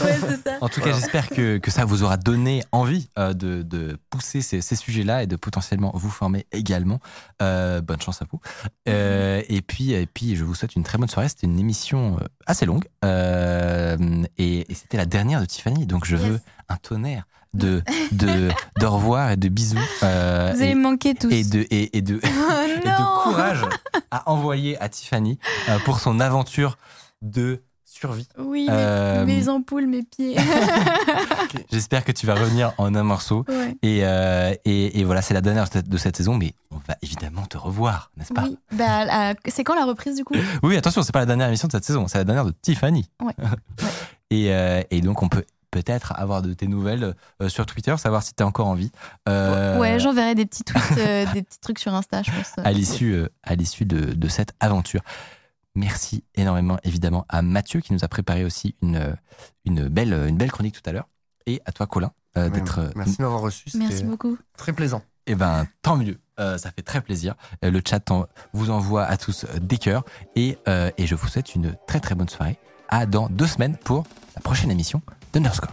Ouais, c'est ça. En tout cas, j'espère que, que ça vous aura donné envie euh, de, de pousser ces, ces sujets-là et de potentiellement vous former également. Euh, bonne chance à vous. Euh, et, puis, et puis, je vous souhaite une très bonne soirée. C'était une émission euh, assez longue euh, et, et c'était la dernière de Tiffany. Donc, je Yes. veux un tonnerre de, de, de revoir et de bisous. euh, Vous allez et, me manquer tous. et de, et, et de, Oh et de non courage à envoyer à Tiffany euh, pour son aventure de survie. Oui, mes- Euh, mes ampoules, mes pieds. J'espère que tu vas revenir en un morceau. Ouais. Et, euh, et, et voilà, c'est la dernière de cette saison, mais on va évidemment te revoir, n'est-ce pas? Oui. Bah, c'est quand la reprise du coup? Oui, attention, c'est pas la dernière émission de cette saison, c'est la dernière de Tiffany. Ouais. et, euh, et donc, on peut peut-être avoir de tes nouvelles euh, sur Twitter, savoir si tu es encore en vie. Euh, Ouais, j'enverrai des petits tweets, euh, des petits trucs sur Insta, je pense. à l'issue à l'issue de, de cette aventure. Merci énormément, évidemment, à Mathieu qui nous a préparé aussi une, une, belle, une belle chronique tout à l'heure. et à toi, Colin, euh, d'être. Merci de m'avoir reçu. Merci beaucoup. très plaisant. Eh ben, tant mieux. Euh, ça fait très plaisir. Euh, le chat en- vous envoie à tous euh, des cœurs et, euh, et je vous souhaite une très très bonne soirée. À dans deux semaines pour la prochaine émission d'Underscore.